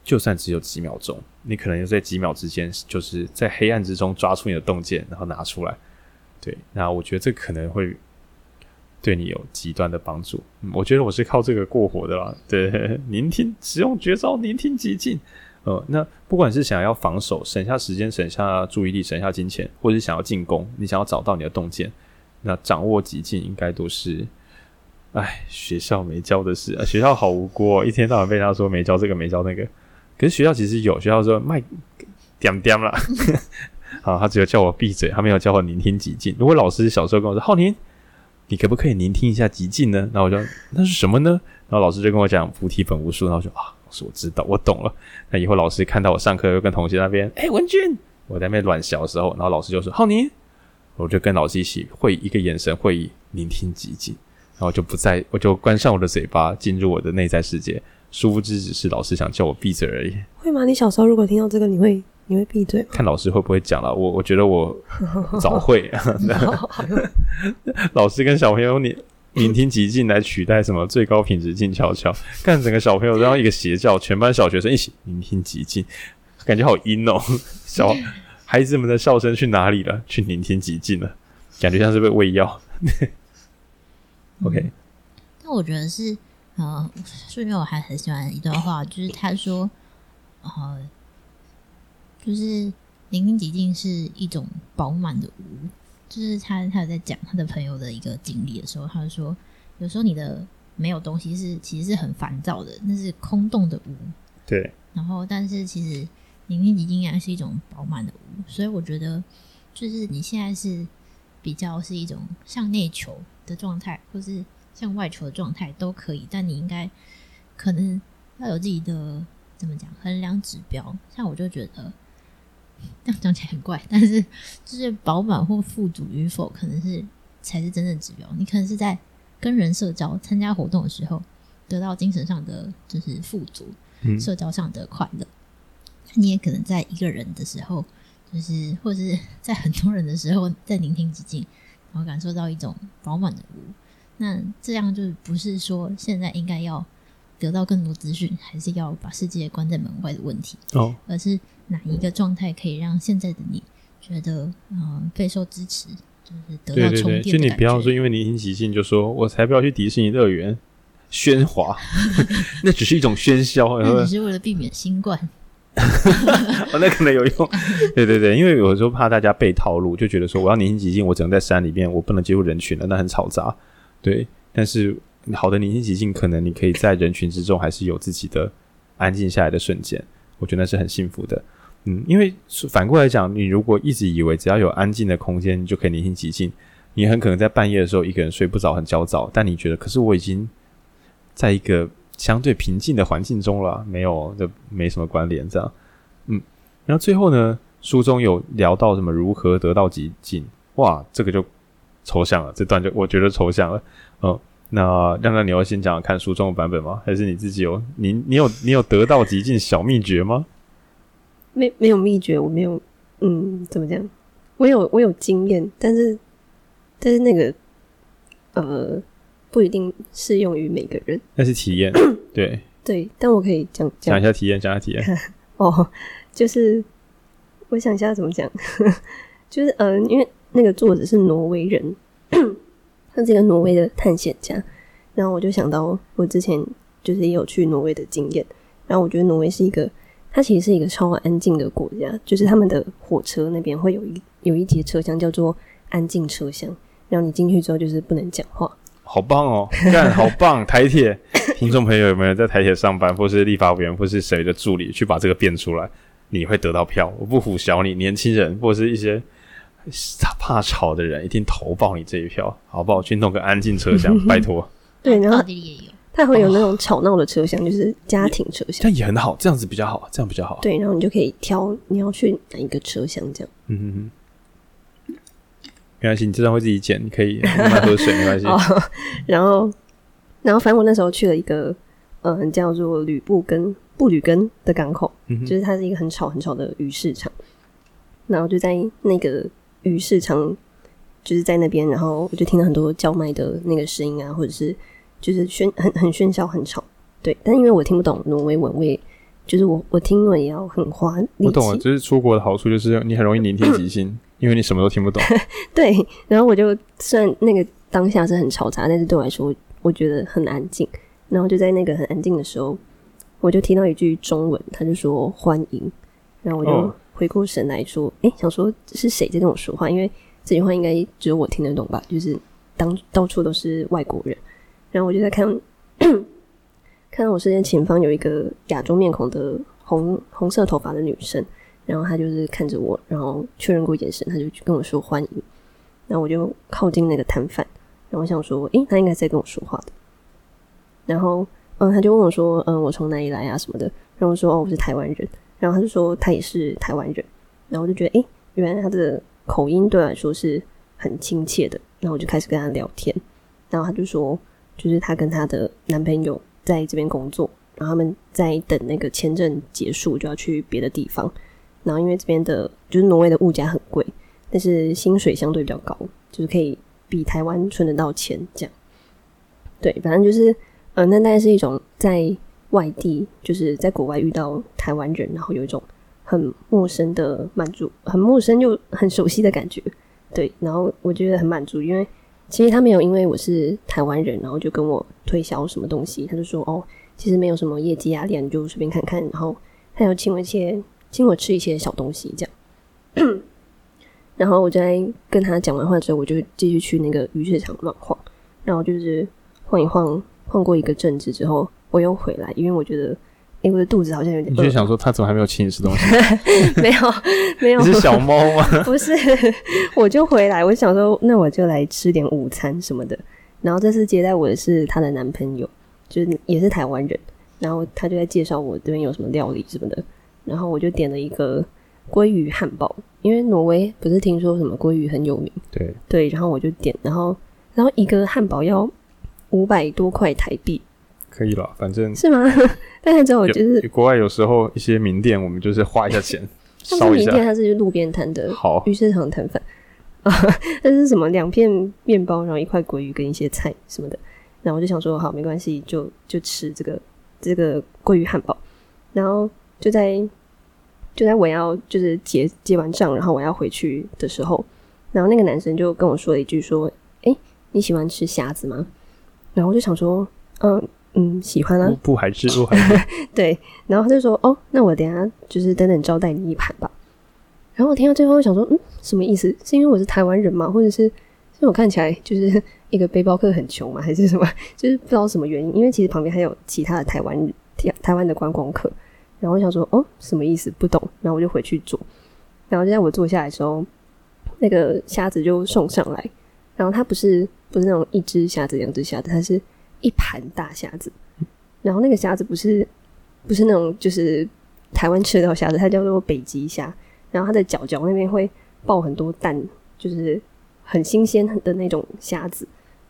就算只有几秒钟，你可能就在几秒之间，就是在黑暗之中抓出你的洞见，然后拿出来。对，那我觉得这可能会。对你有极端的帮助，我觉得我是靠这个过活的啦。对，聆听，使用绝招，聆听极尽。呃，那不管是想要防守，省下时间，省下注意力，省下金钱，或者是想要进攻，你想要找到你的洞见，那掌握极境应该都是，哎，学校没教的事啊。学校好无辜哦，一天到晚被他说没教这个，没教那个。可是学校其实有，学校说卖点点啦。好，他只有叫我闭嘴，他没有教我聆听极境。如果老师小时候跟我说，浩宁。你可不可以聆听一下极境呢？然后我就那是什么呢？然后老师就跟我讲菩提本无树，然后我就啊，我知道，我懂了。那以后老师看到我上课又跟同学那边，哎、欸，文俊，我在那边乱笑的时候，然后老师就说浩宁，我就跟老师一起会一个眼神会议，聆听寂静，然后就不再，我就关上我的嘴巴，进入我的内在世界。殊不知只是老师想叫我闭嘴而已。会吗？你小时候如果听到这个，你会？你会闭嘴？看老师会不会讲了。我我觉得我早会。老师跟小朋友你聆听极尽来取代什么最高品质静悄悄，看整个小朋友都要一个邪教，全班小学生一起聆听极尽，感觉好阴哦。小孩子们的笑声去哪里了？去聆听极尽了，感觉像是被喂药。OK，那，我觉得是呃，顺便我还很喜欢一段话，就是他说呃。就是聆听极尽是一种饱满的无，就是他他有在讲他的朋友的一个经历的时候，他就说，有时候你的没有东西是其实是很烦躁的，那是空洞的无。对。然后，但是其实聆听极尽应该是一种饱满的无，所以我觉得，就是你现在是比较是一种向内求的状态，或是向外求的状态都可以，但你应该可能要有自己的怎么讲衡量指标，像我就觉得。这样讲起来很怪，但是就是饱满或富足与否，可能是才是真正指标。你可能是在跟人社交、参加活动的时候，得到精神上的就是富足，嗯、社交上的快乐。你也可能在一个人的时候，就是或者是在很多人的时候，在聆听寂静，然后感受到一种饱满的无。那这样就不是说现在应该要得到更多资讯，还是要把世界关在门外的问题哦，而是。哪一个状态可以让现在的你觉得嗯备受支持，就是得到充电的？就你不要说，因为你很起性，就说我才不要去迪士尼乐园喧哗，那只是一种喧嚣，那只是为了避免新冠。哦，那可能有用。对对对，因为有时候怕大家被套路，就觉得说我要年轻极静，我只能在山里面，我不能接触人群了，那很嘈杂。对，但是好的宁静极静，可能你可以在人群之中，还是有自己的安静下来的瞬间。我觉得那是很幸福的。嗯，因为反过来讲，你如果一直以为只要有安静的空间，你就可以宁静极尽，你很可能在半夜的时候一个人睡不着，很焦躁。但你觉得，可是我已经在一个相对平静的环境中了，没有，这没什么关联。这样，嗯，然后最后呢，书中有聊到什么如何得到极境，哇，这个就抽象了，这段就我觉得抽象了。嗯，那亮亮，你要先讲看书中的版本吗？还是你自己有你你有你有得到极境小秘诀吗？没没有秘诀，我没有，嗯，怎么讲？我有我有经验，但是但是那个呃不一定适用于每个人。那是体验，对对，但我可以讲讲一下体验，讲一下体验。哦，就是我想一下怎么讲，就是嗯、呃，因为那个作者是挪威人，他是一个挪威的探险家，然后我就想到我之前就是也有去挪威的经验，然后我觉得挪威是一个，它其实是一个超安静的国家，就是他们的火车那边会有一有一节车厢叫做安静车厢，然后你进去之后就是不能讲话。好棒哦，干好棒！台铁 听众朋友有没有在台铁上班，或是立法委员，或是谁的助理，去把这个变出来，你会得到票。我不唬小你，年轻人或是一些怕吵的人，一定投报你这一票，好不好？去弄个安静车厢，拜托。对，然后奥地利也有，它会有那种吵闹的车厢，就是家庭车厢，这样也很好，这样子比较好，这样比较好。对，然后你就可以挑你要去哪一个车厢，这样。嗯哼哼。没关系，你这段会自己剪，你可以慢慢喝水，没关系。哦，然后，然后，反正我那时候去了一个，嗯，叫做吕布根布吕根的港口，嗯，就是它是一个很吵很吵的鱼市场。然后就在那个鱼市场，就是在那边，然后我就听到很多叫卖的那个声音啊，或者是就是喧很很喧嚣很吵。对，但因为我听不懂挪威文，我也就是我我听了也要很花力气。我懂了，就是出国的好处就是你很容易聆听即兴。因为你什么都听不懂，对，然后我就虽然那个当下是很嘈杂，但是对我来说，我觉得很安静。然后就在那个很安静的时候，我就听到一句中文，他就说欢迎。然后我就回过神来说，哎、想说是谁在跟我说话？因为这句话应该只有我听得懂吧？就是当到处都是外国人。然后我就在看，看到我身边前方有一个亚洲面孔的红红色头发的女生。然后她就是看着我，然后确认过眼神，她就跟我说欢迎。然后我就靠近那个摊贩，然后我想说，诶，她应该在跟我说话的。然后，嗯，他就问我说，嗯，我从哪里来啊什么的。然后我说，哦，我是台湾人。然后他就说，他也是台湾人。然后我就觉得，诶，原来他的口音对我来说是很亲切的。然后我就开始跟他聊天。然后他就说，就是他跟他的男朋友在这边工作，然后他们在等那个签证结束，就要去别的地方。然后因为这边的，就是挪威的物价很贵，但是薪水相对比较高，就是可以比台湾存得到钱这样。对，反正就是，嗯，那大概是一种在外地，就是在国外遇到台湾人，然后有一种很陌生的满足，很陌生又很熟悉的感觉。对，然后我觉得很满足，因为其实他没有因为我是台湾人，然后就跟我推销什么东西，他就说哦，其实没有什么业绩压力，你就随便看看，然后他有请我一些。请我吃一些小东西，这样。然后我在跟他讲完话之后，我就继续去那个鱼市场乱晃。然后就是晃一晃，晃过一个阵子之后，我又回来，因为我觉得，哎，我的肚子好像有点饿。你就想说，他怎么还没有请你吃东西？没有，没有。你是小猫吗？不是，我就回来，我想说，那我就来吃点午餐什么的。然后这次接待我的是她的男朋友，就是也是台湾人。然后他就在介绍我这边有什么料理什么的。然后我就点了一个鲑鱼汉堡，因为挪威不是听说什么鲑鱼很有名？对对，然后我就点，然后然后一个汉堡要五百多块台币，可以了，反正是吗？但是之后就是国外有时候一些名店，我们就是花一下钱，烧一下。名店它是路边摊的，好鱼市场摊贩 啊，那是什么？两片面包，然后一块鲑鱼跟一些菜什么的。然后我就想说，好，没关系，就就吃这个这个鲑鱼汉堡，然后。就在就在我要就是结结完账，然后我要回去的时候，然后那个男生就跟我说了一句说：“哎，你喜欢吃虾子吗？”然后我就想说：“嗯嗯，喜欢啊，不，还是不还是 对。”然后他就说：“哦，那我等下就是等等招待你一盘吧。”然后我听到最后，我想说：“嗯，什么意思？是因为我是台湾人吗？或者是因为我看起来就是一个背包客很穷吗？还是什么？就是不知道什么原因？因为其实旁边还有其他的台湾人，台湾的观光客。”然后我想说，哦，什么意思？不懂。然后我就回去坐。然后就在我坐下来的时候，那个虾子就送上来。然后它不是不是那种一只虾子、两只虾子，它是一盘大虾子。然后那个虾子不是不是那种就是台湾吃的到虾子，它叫做北极虾，然后它的脚脚那边会爆很多蛋，就是很新鲜的那种虾子。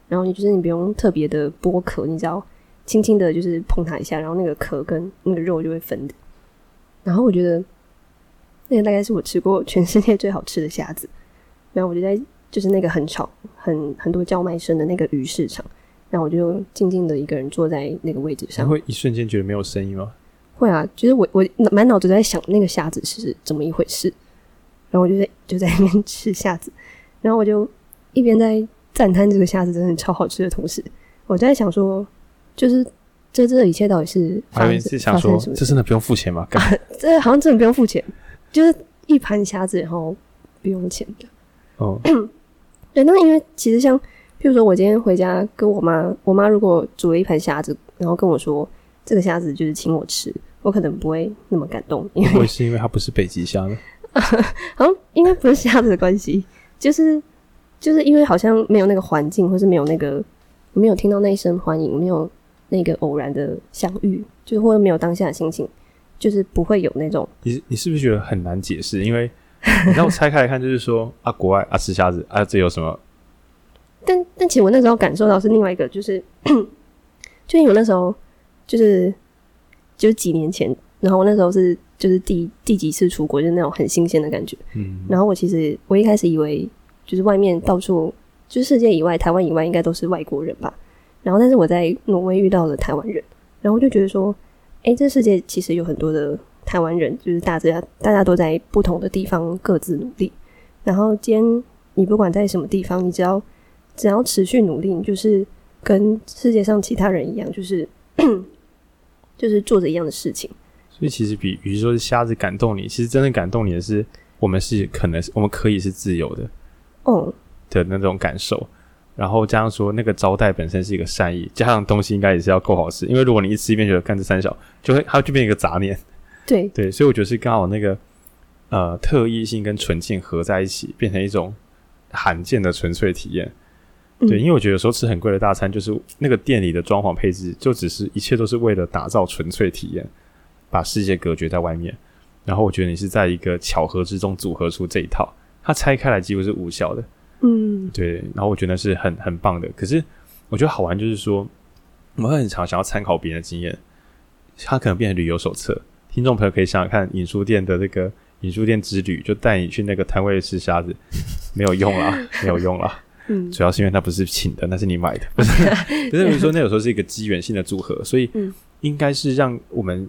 然后你就是你不用特别的剥壳，你只要轻轻的，就是碰它一下，然后那个壳跟那个肉就会分的。然后我觉得那个大概是我吃过全世界最好吃的虾子。然后我就在就是那个很吵、很很多叫卖声的那个鱼市场，然后我就静静的一个人坐在那个位置上。会一瞬间觉得没有声音吗？会啊，就是我我满脑子在想那个虾子是怎么一回事，然后我就在就在那边吃虾子，然后我就一边在。赞叹这个虾子真的超好吃的同时，我在想说，就是这这一切到底是发生是想说，这真的不用付钱吗？啊，这好像真的不用付钱，就是一盘虾子然后不用钱的。哦，对，那因为其实像，譬如说我今天回家跟我妈，我妈如果煮了一盘虾子，然后跟我说这个虾子就是请我吃，我可能不会那么感动，因为是因为它不是北极虾呢？好像应该不是虾子的关系，就是。就是因为好像没有那个环境，或是没有那个没有听到那一声欢迎，没有那个偶然的相遇，就是或者没有当下的心情，就是不会有那种。你你是不是觉得很难解释？因为你让我拆开来看，就是说啊，国外啊吃虾子啊，这有什么？但但其实我那时候感受到是另外一个，就是 就因为我那时候就是就是几年前，然后我那时候是就是第第几次出国，就是那种很新鲜的感觉。嗯，然后我其实我一开始以为。就是外面到处，就是世界以外、台湾以外，应该都是外国人吧。然后，但是我在挪威遇到了台湾人，然后就觉得说，哎，这世界其实有很多的台湾人，就是大家大家都在不同的地方各自努力。然后，今天你不管在什么地方，你只要只要持续努力，你就是跟世界上其他人一样，就是 就是做着一样的事情。所以，其实比比如说是虾子感动你，其实真正感动你的是，我们是可能是我们可以是自由的。哦，的那种感受，然后加上说那个招待本身是一个善意，加上东西应该也是要够好吃，因为如果你一吃一边觉得干这三小，就会它就变一个杂念。对对，所以我觉得是刚好那个呃特异性跟纯净合在一起，变成一种罕见的纯粹体验。对，因为我觉得有时候吃很贵的大餐，就是那个店里的装潢配置，就只是一切都是为了打造纯粹体验，把世界隔绝在外面。然后我觉得你是在一个巧合之中组合出这一套。它拆开来几乎是无效的，嗯，对。然后我觉得是很很棒的。可是我觉得好玩就是说，我们会很常想要参考别人的经验，它可能变成旅游手册。听众朋友可以想想看，影书店的那个影书店之旅，就带你去那个摊位吃虾子，没有用啦，没有用啦。嗯，主要是因为它不是请的，那是你买的，不是。不是比如说，那有时候是一个机缘性的组合，所以应该是让我们。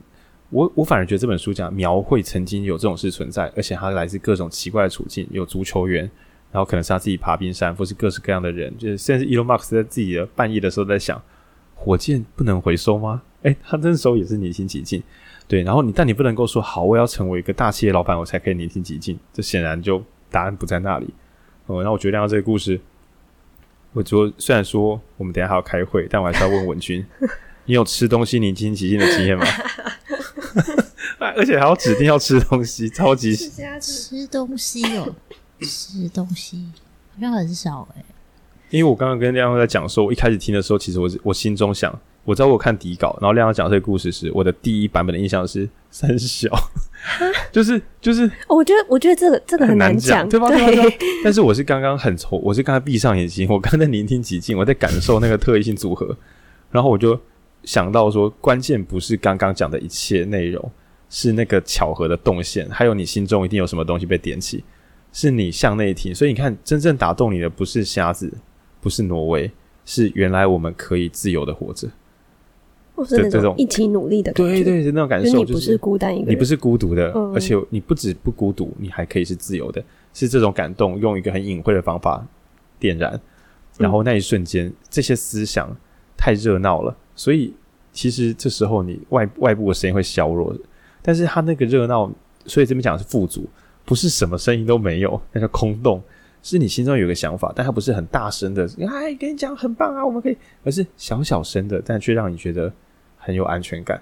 我我反而觉得这本书讲描绘曾经有这种事存在，而且它来自各种奇怪的处境，有足球员，然后可能是他自己爬冰山，或是各式各样的人，就是甚至 Elon Musk 在自己的半夜的时候在想，火箭不能回收吗？诶，他那时候也是年心起敬，对，然后你但你不能够说好，我要成为一个大企业老板，我才可以年轻起敬，这显然就答案不在那里。哦、嗯，那我觉得这个故事，我说虽然说我们等下还要开会，但我还是要问文君，你有吃东西宁心起敬的经验吗？而且还要指定要吃东西，超级吃东西哦，吃东西好像很少哎。因为我刚刚跟亮亮在讲说，我一开始听的时候，其实我我心中想，我知道我看底稿，然后亮亮讲这个故事时，我的第一版本的印象是三小，就是就是，我觉得我觉得这个这个很难讲，对吧？对。但是我是刚刚很愁，我是刚才闭上眼睛，我刚才聆听几静，我在感受那个特异性组合，然后我就。想到说，关键不是刚刚讲的一切内容，是那个巧合的动线，还有你心中一定有什么东西被点起，是你向内听。所以你看，真正打动你的不是瞎子，不是挪威，是原来我们可以自由的活着，或是那种一起努力的感觉，对对，是那种感受，你不是孤单一个人，你不是孤独的，而且你不止不孤独，你还可以是自由的，是这种感动，用一个很隐晦的方法点燃，然后那一瞬间，这些思想太热闹了。所以，其实这时候你外外部的声音会削弱，但是他那个热闹，所以这边讲的是富足，不是什么声音都没有，那叫空洞，是你心中有个想法，但它不是很大声的，哎，跟你讲很棒啊，我们可以，而是小小声的，但却让你觉得很有安全感。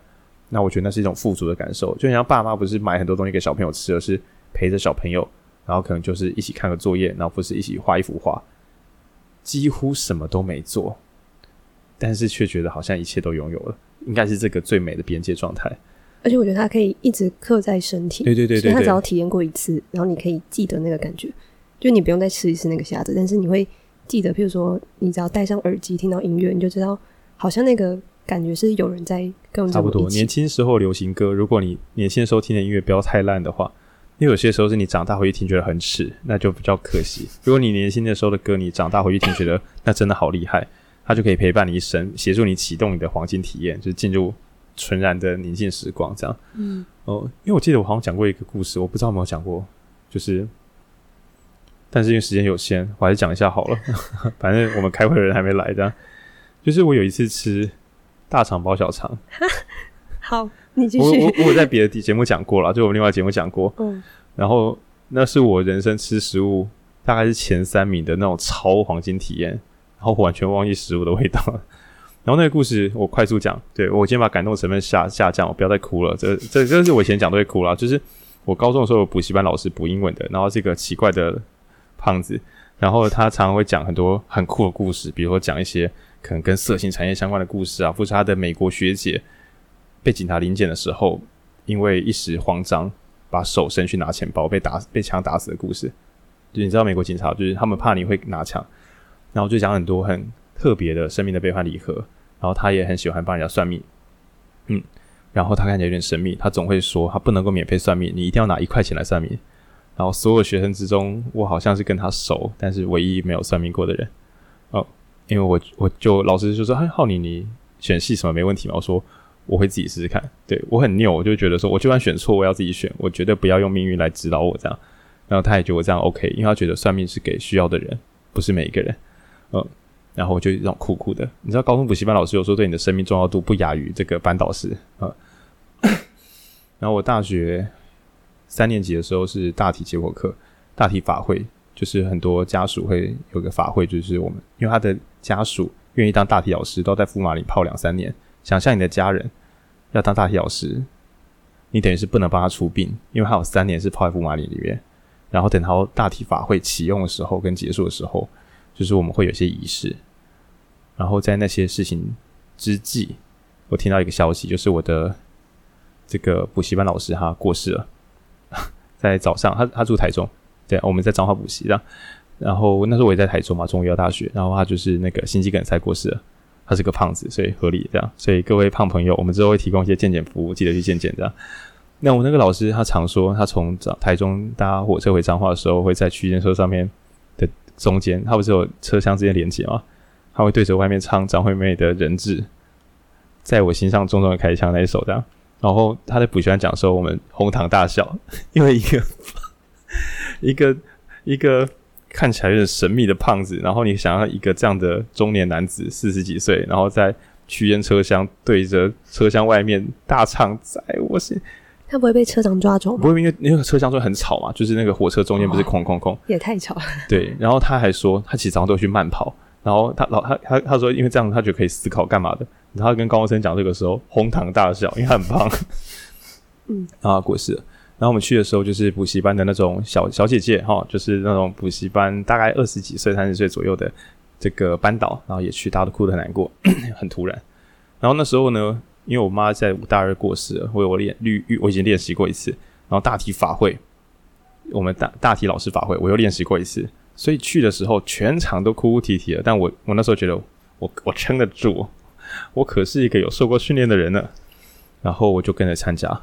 那我觉得那是一种富足的感受，就像爸妈不是买很多东西给小朋友吃，而是陪着小朋友，然后可能就是一起看个作业，然后不是一起画一幅画，几乎什么都没做。但是却觉得好像一切都拥有了，应该是这个最美的边界状态。而且我觉得它可以一直刻在身体。对对对它只要体验过一次，然后你可以记得那个感觉，就你不用再吃一次那个虾子，但是你会记得，譬如说你只要戴上耳机听到音乐，你就知道好像那个感觉是有人在跟我们。差不多，年轻时候流行歌，如果你年轻的时候听的音乐不要太烂的话，因为有些时候是你长大回去听觉得很耻，那就比较可惜。如果你年轻的时候的歌，你长大回去听觉得那真的好厉害。它就可以陪伴你一生，协助你启动你的黄金体验，就是进入纯然的宁静时光，这样。嗯，哦，因为我记得我好像讲过一个故事，我不知道有没有讲过，就是，但是因为时间有限，我还是讲一下好了。反正我们开会的人还没来，这样。就是我有一次吃大肠包小肠，好，你继续。我我我在别的节目讲过了，就我们另外节目讲过。嗯。然后那是我人生吃食物大概是前三名的那种超黄金体验。然后我完全忘记食物的味道，然后那个故事我快速讲，对，我先把感动成分下下降，我不要再哭了。这这这是我以前讲都会哭了，就是我高中的时候有补习班老师补英文的，然后这个奇怪的胖子，然后他常常会讲很多很酷的故事，比如说讲一些可能跟色情产业相关的故事啊，或是他的美国学姐被警察临检的时候，因为一时慌张把手伸去拿钱包被打被枪打死的故事。就你知道美国警察就是他们怕你会拿枪。然后就讲很多很特别的生命的悲欢离合，然后他也很喜欢帮人家算命，嗯，然后他看起来有点神秘，他总会说他不能够免费算命，你一定要拿一块钱来算命。然后所有学生之中，我好像是跟他熟，但是唯一没有算命过的人哦，因为我我就老师就说，哎，浩宁你选系什么没问题吗？我说我会自己试试看，对我很拗，我就觉得说我就算选错，我要自己选，我绝对不要用命运来指导我这样。然后他也觉得我这样 OK，因为他觉得算命是给需要的人，不是每一个人。嗯，然后我就这种酷酷的，你知道，高中补习班老师有时候对你的生命重要度不亚于这个班导师啊。然后我大学三年级的时候是大体结果课，大体法会，就是很多家属会有个法会，就是我们因为他的家属愿意当大体老师，都在福马里泡两三年。想象你的家人要当大体老师，你等于是不能帮他出殡，因为他有三年是泡在福马里里面。然后等到大体法会启用的时候跟结束的时候。就是我们会有些仪式，然后在那些事情之际，我听到一个消息，就是我的这个补习班老师他过世了，在早上，他他住台中，对，我们在彰化补习，这样，然后那时候我也在台中嘛，中医药大学，然后他就是那个心肌梗塞过世了，他是个胖子，所以合理这样，所以各位胖朋友，我们之后会提供一些健检服务，记得去健检这样。那我那个老师他常说，他从台中搭火车回彰化的时候，会在区间车上面的。中间，他不是有车厢之间连接吗？他会对着外面唱张惠妹的人质，在我心上重重的开枪那一首这样。然后他在补习班讲的时候，我们哄堂大笑，因为一个一个一个看起来有点神秘的胖子，然后你想要一个这样的中年男子四十几岁，然后在区间车厢对着车厢外面大唱，在我是。他不会被车长抓走吗？不会，因为那个车厢就很吵嘛，就是那个火车中间不是空空空，也太吵了。对，然后他还说，他其实早上都会去慢跑，然后他老他他他说，因为这样他就可以思考干嘛的。然后他跟高中生讲这个时候，哄堂大笑，因为他很胖。嗯，然后他过世了。然后我们去的时候，就是补习班的那种小小姐姐哈，就是那种补习班大概二十几岁、三十岁左右的这个班导，然后也去，大家都哭得很难过，很突然。然后那时候呢？因为我妈在武大二过世了，我有练律，我已经练习过一次。然后大体法会，我们大大体老师法会，我又练习过一次。所以去的时候，全场都哭哭啼啼的。但我我那时候觉得，我我撑得住，我可是一个有受过训练的人呢。然后我就跟着参加，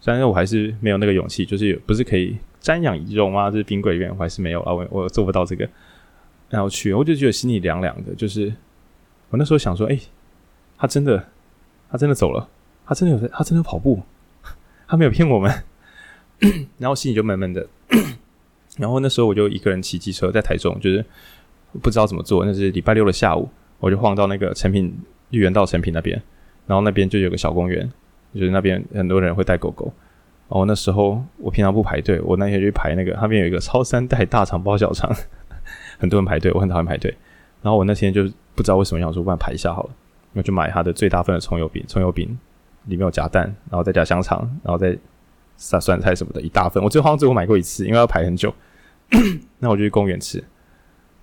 虽然我还是没有那个勇气，就是不是可以瞻仰遗容吗？就是冰柜里面，我还是没有啊，我我做不到这个。然后去，我就觉得心里凉凉的。就是我那时候想说，哎、他真的。他真的走了，他真的有，他真的有跑步，他没有骗我们。然后心里就闷闷的。然后那时候我就一个人骑机车在台中，就是不知道怎么做。那是礼拜六的下午，我就晃到那个成品绿园道成品那边，然后那边就有个小公园，就是那边很多人会带狗狗。然后那时候我平常不排队，我那天去排那个，那边有一个超三代大肠包小肠，很多人排队，我很讨厌排队。然后我那天就不知道为什么想说，不然排一下好了。我就买它的最大份的葱油饼，葱油饼里面有夹蛋，然后再加香肠，然后再撒酸菜什么的，一大份。我最后好像只有买过一次，因为要排很久。那我就去公园吃。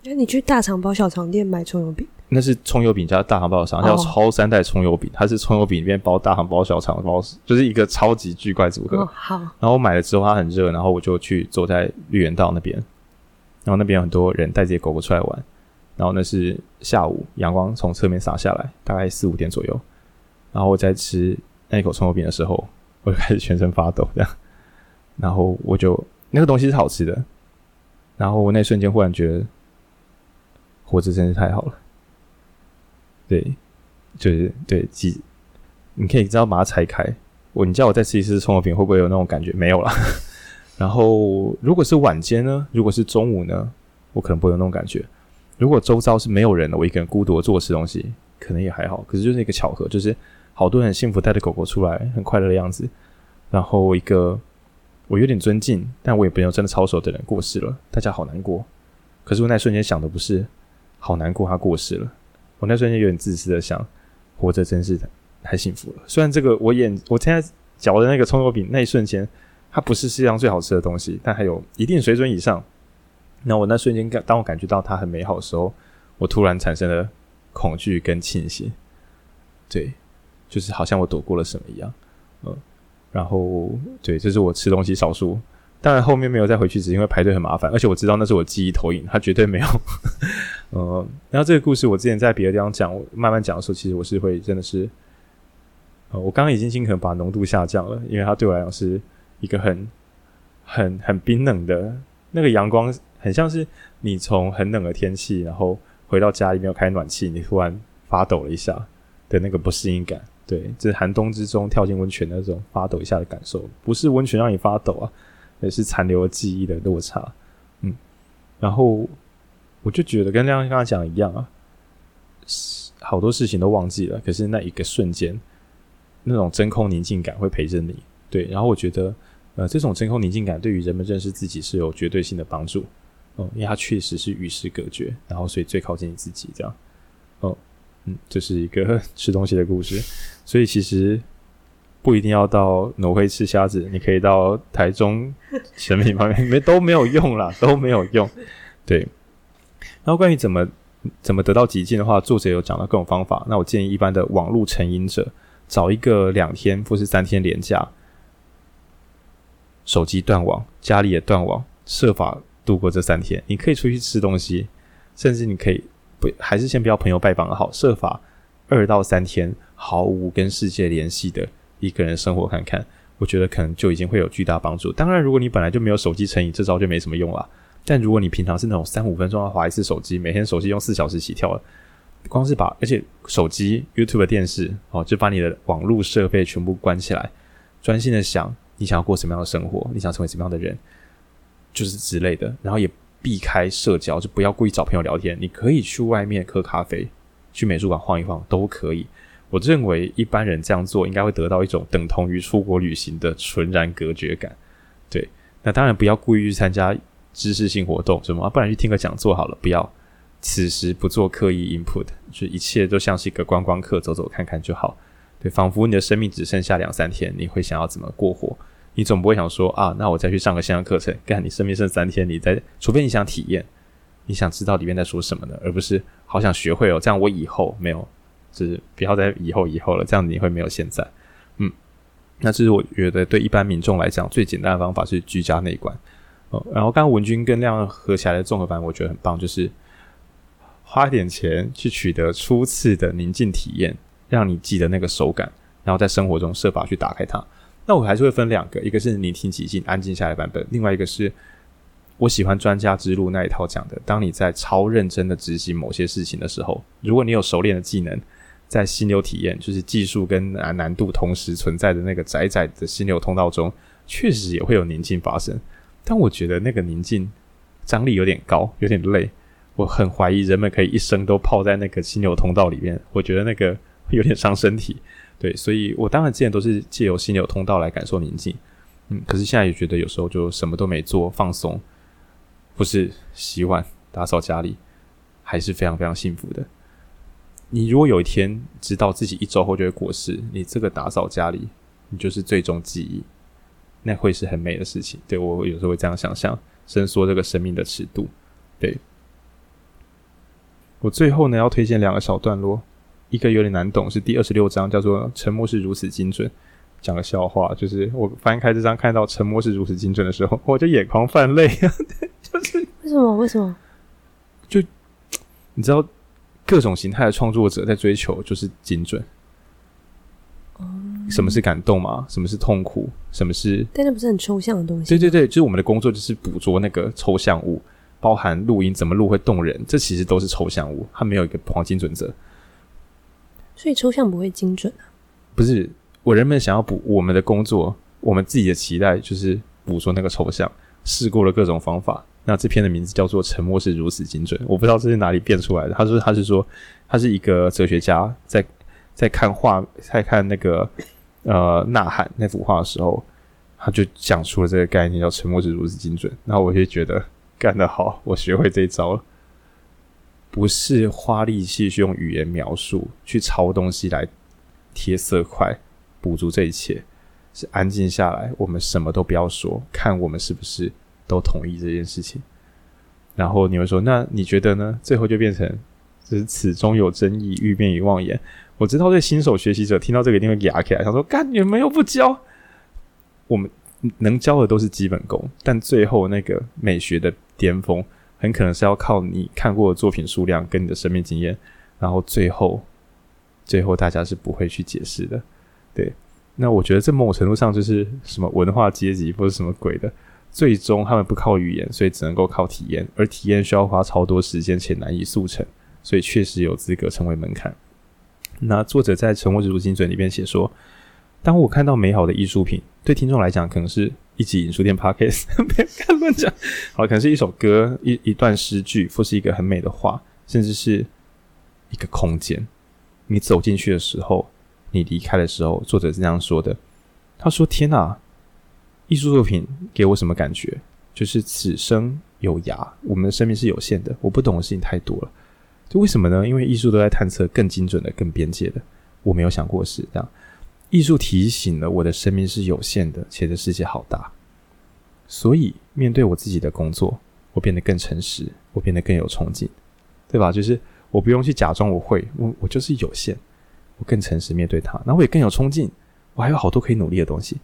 那你去大肠包小肠店买葱油饼？那是葱油饼加大肠包小肠，叫超三代葱油饼，它是葱油饼里面包大肠包小肠包，就是一个超级巨怪组合。哦，好。然后我买了之后，它很热，然后我就去坐在绿园道那边，然后那边有很多人带自己狗狗出来玩。然后那是下午，阳光从侧面洒下来，大概四五点左右。然后我在吃那一口葱油饼的时候，我就开始全身发抖，这样。然后我就那个东西是好吃的，然后我那瞬间忽然觉得，活着真是太好了。对，就是对，几，你可以知道把它拆开。我，你叫我再吃一次葱油饼，会不会有那种感觉？没有啦。然后如果是晚间呢？如果是中午呢？我可能不会有那种感觉。如果周遭是没有人的，我一个人孤独的坐吃东西，可能也还好。可是就是一个巧合，就是好多人很幸福带着狗狗出来，很快乐的样子。然后一个我有点尊敬，但我也没有真的超熟的人过世了，大家好难过。可是我那瞬间想的不是好难过他过世了，我那瞬间有点自私的想，活着真是太幸福了。虽然这个我眼我现在嚼的那个葱油饼那一瞬间，它不是世界上最好吃的东西，但还有一定水准以上。那我那瞬间感，当我感觉到它很美好的时候，我突然产生了恐惧跟庆幸，对，就是好像我躲过了什么一样，嗯，然后对，这是我吃东西少数，当然后面没有再回去，只是因为排队很麻烦，而且我知道那是我记忆投影，它绝对没有，嗯，然后这个故事我之前在别的地方讲，我慢慢讲的时候，其实我是会真的是，呃，我刚刚已经尽可能把浓度下降了，因为它对我来讲是一个很很很冰冷的那个阳光。很像是你从很冷的天气，然后回到家里没有开暖气，你突然发抖了一下的那个不适应感。对，这是寒冬之中跳进温泉的那种发抖一下的感受，不是温泉让你发抖啊，也是残留记忆的落差。嗯，然后我就觉得跟刚刚讲一样啊，好多事情都忘记了，可是那一个瞬间，那种真空宁静感会陪着你。对，然后我觉得，呃，这种真空宁静感对于人们认识自己是有绝对性的帮助。哦，因为它确实是与世隔绝，然后所以最靠近你自己这样。哦，嗯，这是一个 吃东西的故事，所以其实不一定要到挪威吃虾子，你可以到台中神明旁边，没都没有用啦，都没有用。对。然后关于怎么怎么得到极静的话，作者有讲到各种方法。那我建议一般的网络成瘾者，找一个两天或是三天连假，手机断网，家里也断网，设法。度过这三天，你可以出去吃东西，甚至你可以不还是先不要朋友拜访的好，设法二到三天毫无跟世界联系的一个人生活看看，我觉得可能就已经会有巨大帮助。当然，如果你本来就没有手机成瘾，这招就没什么用了。但如果你平常是那种三五分钟要划一次手机，每天手机用四小时起跳了，光是把而且手机、YouTube 电视哦，就把你的网络设备全部关起来，专心的想你想要过什么样的生活，你想成为什么样的人。就是之类的，然后也避开社交，就不要故意找朋友聊天。你可以去外面喝咖啡，去美术馆晃一晃都可以。我认为一般人这样做应该会得到一种等同于出国旅行的纯然隔绝感。对，那当然不要故意去参加知识性活动，什么，啊不然去听个讲座好了。不要，此时不做刻意 input，就一切都像是一个观光客，走走看看就好。对，仿佛你的生命只剩下两三天，你会想要怎么过活？你总不会想说啊，那我再去上个线上课程。干，你生命剩三天，你再除非你想体验，你想知道里面在说什么呢？而不是好想学会哦，这样我以后没有，就是不要再以后以后了，这样你会没有现在。嗯，那这是我觉得对一般民众来讲最简单的方法是居家内观哦。然后刚刚文君跟亮合起来的综合版，我觉得很棒，就是花点钱去取得初次的宁静体验，让你记得那个手感，然后在生活中设法去打开它。那我还是会分两个，一个是你听极静安静下来版本，另外一个是我喜欢专家之路那一套讲的。当你在超认真的执行某些事情的时候，如果你有熟练的技能，在心流体验，就是技术跟难难度同时存在的那个窄窄的心流通道中，确实也会有宁静发生。但我觉得那个宁静张力有点高，有点累。我很怀疑人们可以一生都泡在那个心流通道里面，我觉得那个有点伤身体。对，所以我当然之前都是借由心流通道来感受宁静，嗯，可是现在也觉得有时候就什么都没做，放松，不是洗碗、打扫家里，还是非常非常幸福的。你如果有一天知道自己一周后就会过世，你这个打扫家里，你就是最终记忆，那会是很美的事情。对，我有时候会这样想象，伸缩这个生命的尺度。对，我最后呢要推荐两个小段落，一个有点难懂，是第二十六章，叫做“沉默是如此精准”。讲个笑话，就是我翻开这张看到“沉默是如此精准”的时候，我就眼眶泛泪。就是为什么？为什么？就你知道，各种形态的创作者在追求就是精准。什么是感动吗？什么是痛苦？什么是？但那不是很抽象的东西。对对对，就是我们的工作就是捕捉那个抽象物，包含录音怎么录会动人，这其实都是抽象物，它没有一个黄金准则。所以抽象不会精准啊？不是，我人们想要捕我们的工作，我们自己的期待就是捕捉那个抽象，试过了各种方法。那这篇的名字叫做《沉默是如此精准》，我不知道这是哪里变出来的。他说他是说他是一个哲学家在。在看画，在看那个呃《呐喊》那幅画的时候，他就讲出了这个概念，叫“沉默是如此精准”。然后我就觉得干得好，我学会这一招了。不是花力气去用语言描述，去抄东西来贴色块，补足这一切，是安静下来，我们什么都不要说，看我们是不是都同意这件事情。然后你会说：“那你觉得呢？”最后就变成，就是此中有争议，欲辩于妄言。我知道，对新手学习者听到这个一定会牙起来，想说：“干，你们又不教，我们能教的都是基本功，但最后那个美学的巅峰，很可能是要靠你看过的作品数量跟你的生命经验，然后最后，最后大家是不会去解释的。对，那我觉得这某种程度上就是什么文化阶级，不是什么鬼的，最终他们不靠语言，所以只能够靠体验，而体验需要花超多时间且难以速成，所以确实有资格成为门槛。”那作者在《沉默是如此精准》里边写说：“当我看到美好的艺术品，对听众来讲可能是一集影书店 podcast，别看乱讲。好，可能是一首歌、一一段诗句，或是一个很美的画，甚至是一个空间。你走进去的时候，你离开的时候，作者是这样说的：他说：‘天哪，艺术作品给我什么感觉？就是此生有涯，我们的生命是有限的，我不懂的事情太多了。’”就为什么呢？因为艺术都在探测更精准的、更边界的。我没有想过是这样。艺术提醒了我的生命是有限的，且这世界好大。所以面对我自己的工作，我变得更诚实，我变得更有冲劲，对吧？就是我不用去假装我会，我我就是有限，我更诚实面对它。那我也更有冲劲，我还有好多可以努力的东西。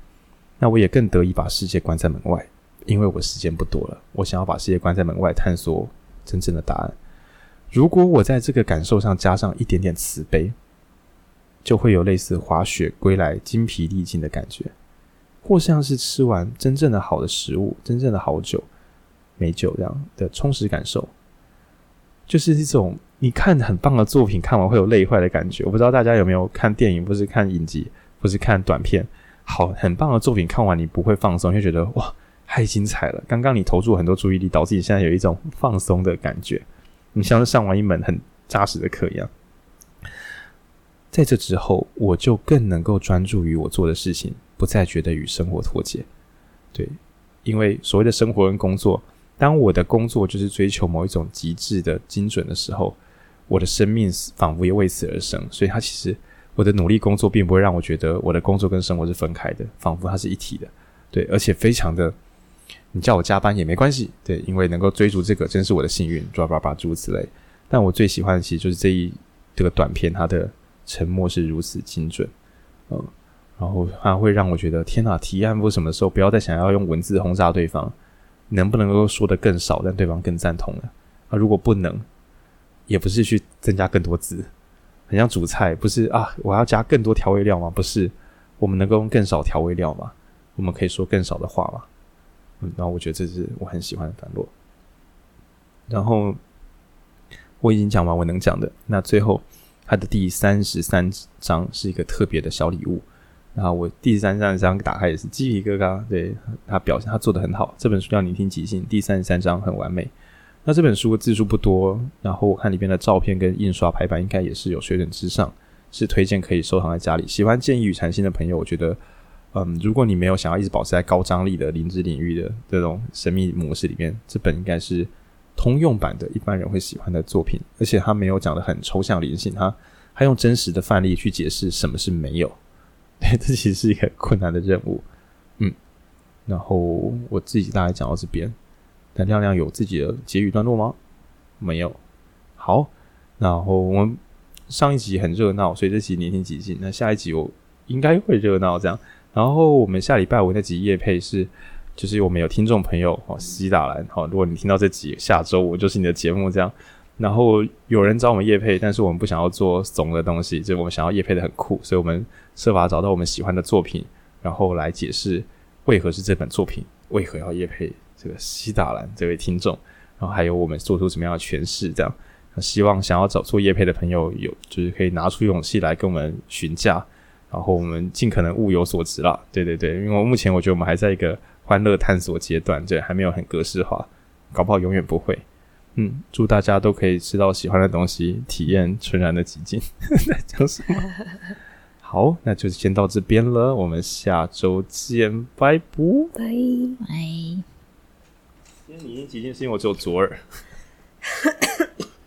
那我也更得以把世界关在门外，因为我时间不多了。我想要把世界关在门外，探索真正的答案。如果我在这个感受上加上一点点慈悲，就会有类似滑雪归来精疲力尽的感觉，或像是吃完真正的好的食物、真正的好酒、美酒这样的充实感受，就是一种你看很棒的作品，看完会有累坏的感觉。我不知道大家有没有看电影，不是看影集，不是看短片，好很棒的作品看完你不会放松，就觉得哇太精彩了。刚刚你投注很多注意力，导致你现在有一种放松的感觉。你像是上完一门很扎实的课一样，在这之后，我就更能够专注于我做的事情，不再觉得与生活脱节。对，因为所谓的生活跟工作，当我的工作就是追求某一种极致的精准的时候，我的生命仿佛也为此而生。所以，它其实我的努力工作，并不会让我觉得我的工作跟生活是分开的，仿佛它是一体的。对，而且非常的。你叫我加班也没关系，对，因为能够追逐这个真是我的幸运，抓吧吧诸如此类。但我最喜欢的其实就是这一这个短片，它的沉默是如此精准，嗯，然后它会让我觉得天哪，提案或什么时候不要再想要用文字轰炸对方，能不能够说得更少，让对方更赞同呢？啊，如果不能，也不是去增加更多字，很像煮菜，不是啊，我要加更多调味料吗？不是，我们能够用更少调味料吗？我们可以说更少的话吗？嗯，然后我觉得这是我很喜欢的段落。然后我已经讲完我能讲的，那最后它的第三十三章是一个特别的小礼物。然后我第三十三章打开也是鸡皮疙瘩，对，他表现他做的很好。这本书叫《你听即兴》，第三十三章很完美。那这本书的字数不多，然后我看里边的照片跟印刷排版应该也是有水准之上，是推荐可以收藏在家里。喜欢建议与禅心的朋友，我觉得。嗯，如果你没有想要一直保持在高张力的灵芝领域的这种神秘模式里面，这本应该是通用版的一般人会喜欢的作品，而且它没有讲的很抽象灵性，它它用真实的范例去解释什么是没有，对，这其实是一个困难的任务。嗯，然后我自己大概讲到这边，但亮亮有自己的结语段落吗？没有。好，然后我们上一集很热闹，所以这集年轻即兴。那下一集我应该会热闹这样。然后我们下礼拜五那集夜配是，就是我们有听众朋友哦，西打兰哦，如果你听到这集，下周五就是你的节目这样。然后有人找我们夜配，但是我们不想要做怂的东西，就我们想要夜配的很酷，所以我们设法找到我们喜欢的作品，然后来解释为何是这本作品，为何要夜配这个西打兰这位听众。然后还有我们做出什么样的诠释，这样，希望想要找做叶配的朋友有，就是可以拿出勇气来跟我们询价，然后我们尽可能物有所值啦。对对对，因为目前我觉得我们还在一个欢乐探索阶段，对，还没有很格式化，搞不好永远不会。嗯，祝大家都可以吃到喜欢的东西，体验纯然的寂静。在讲什么？好，那就先到这边了，我们下周见，拜拜拜。今天你已经极限是因为我只有左耳。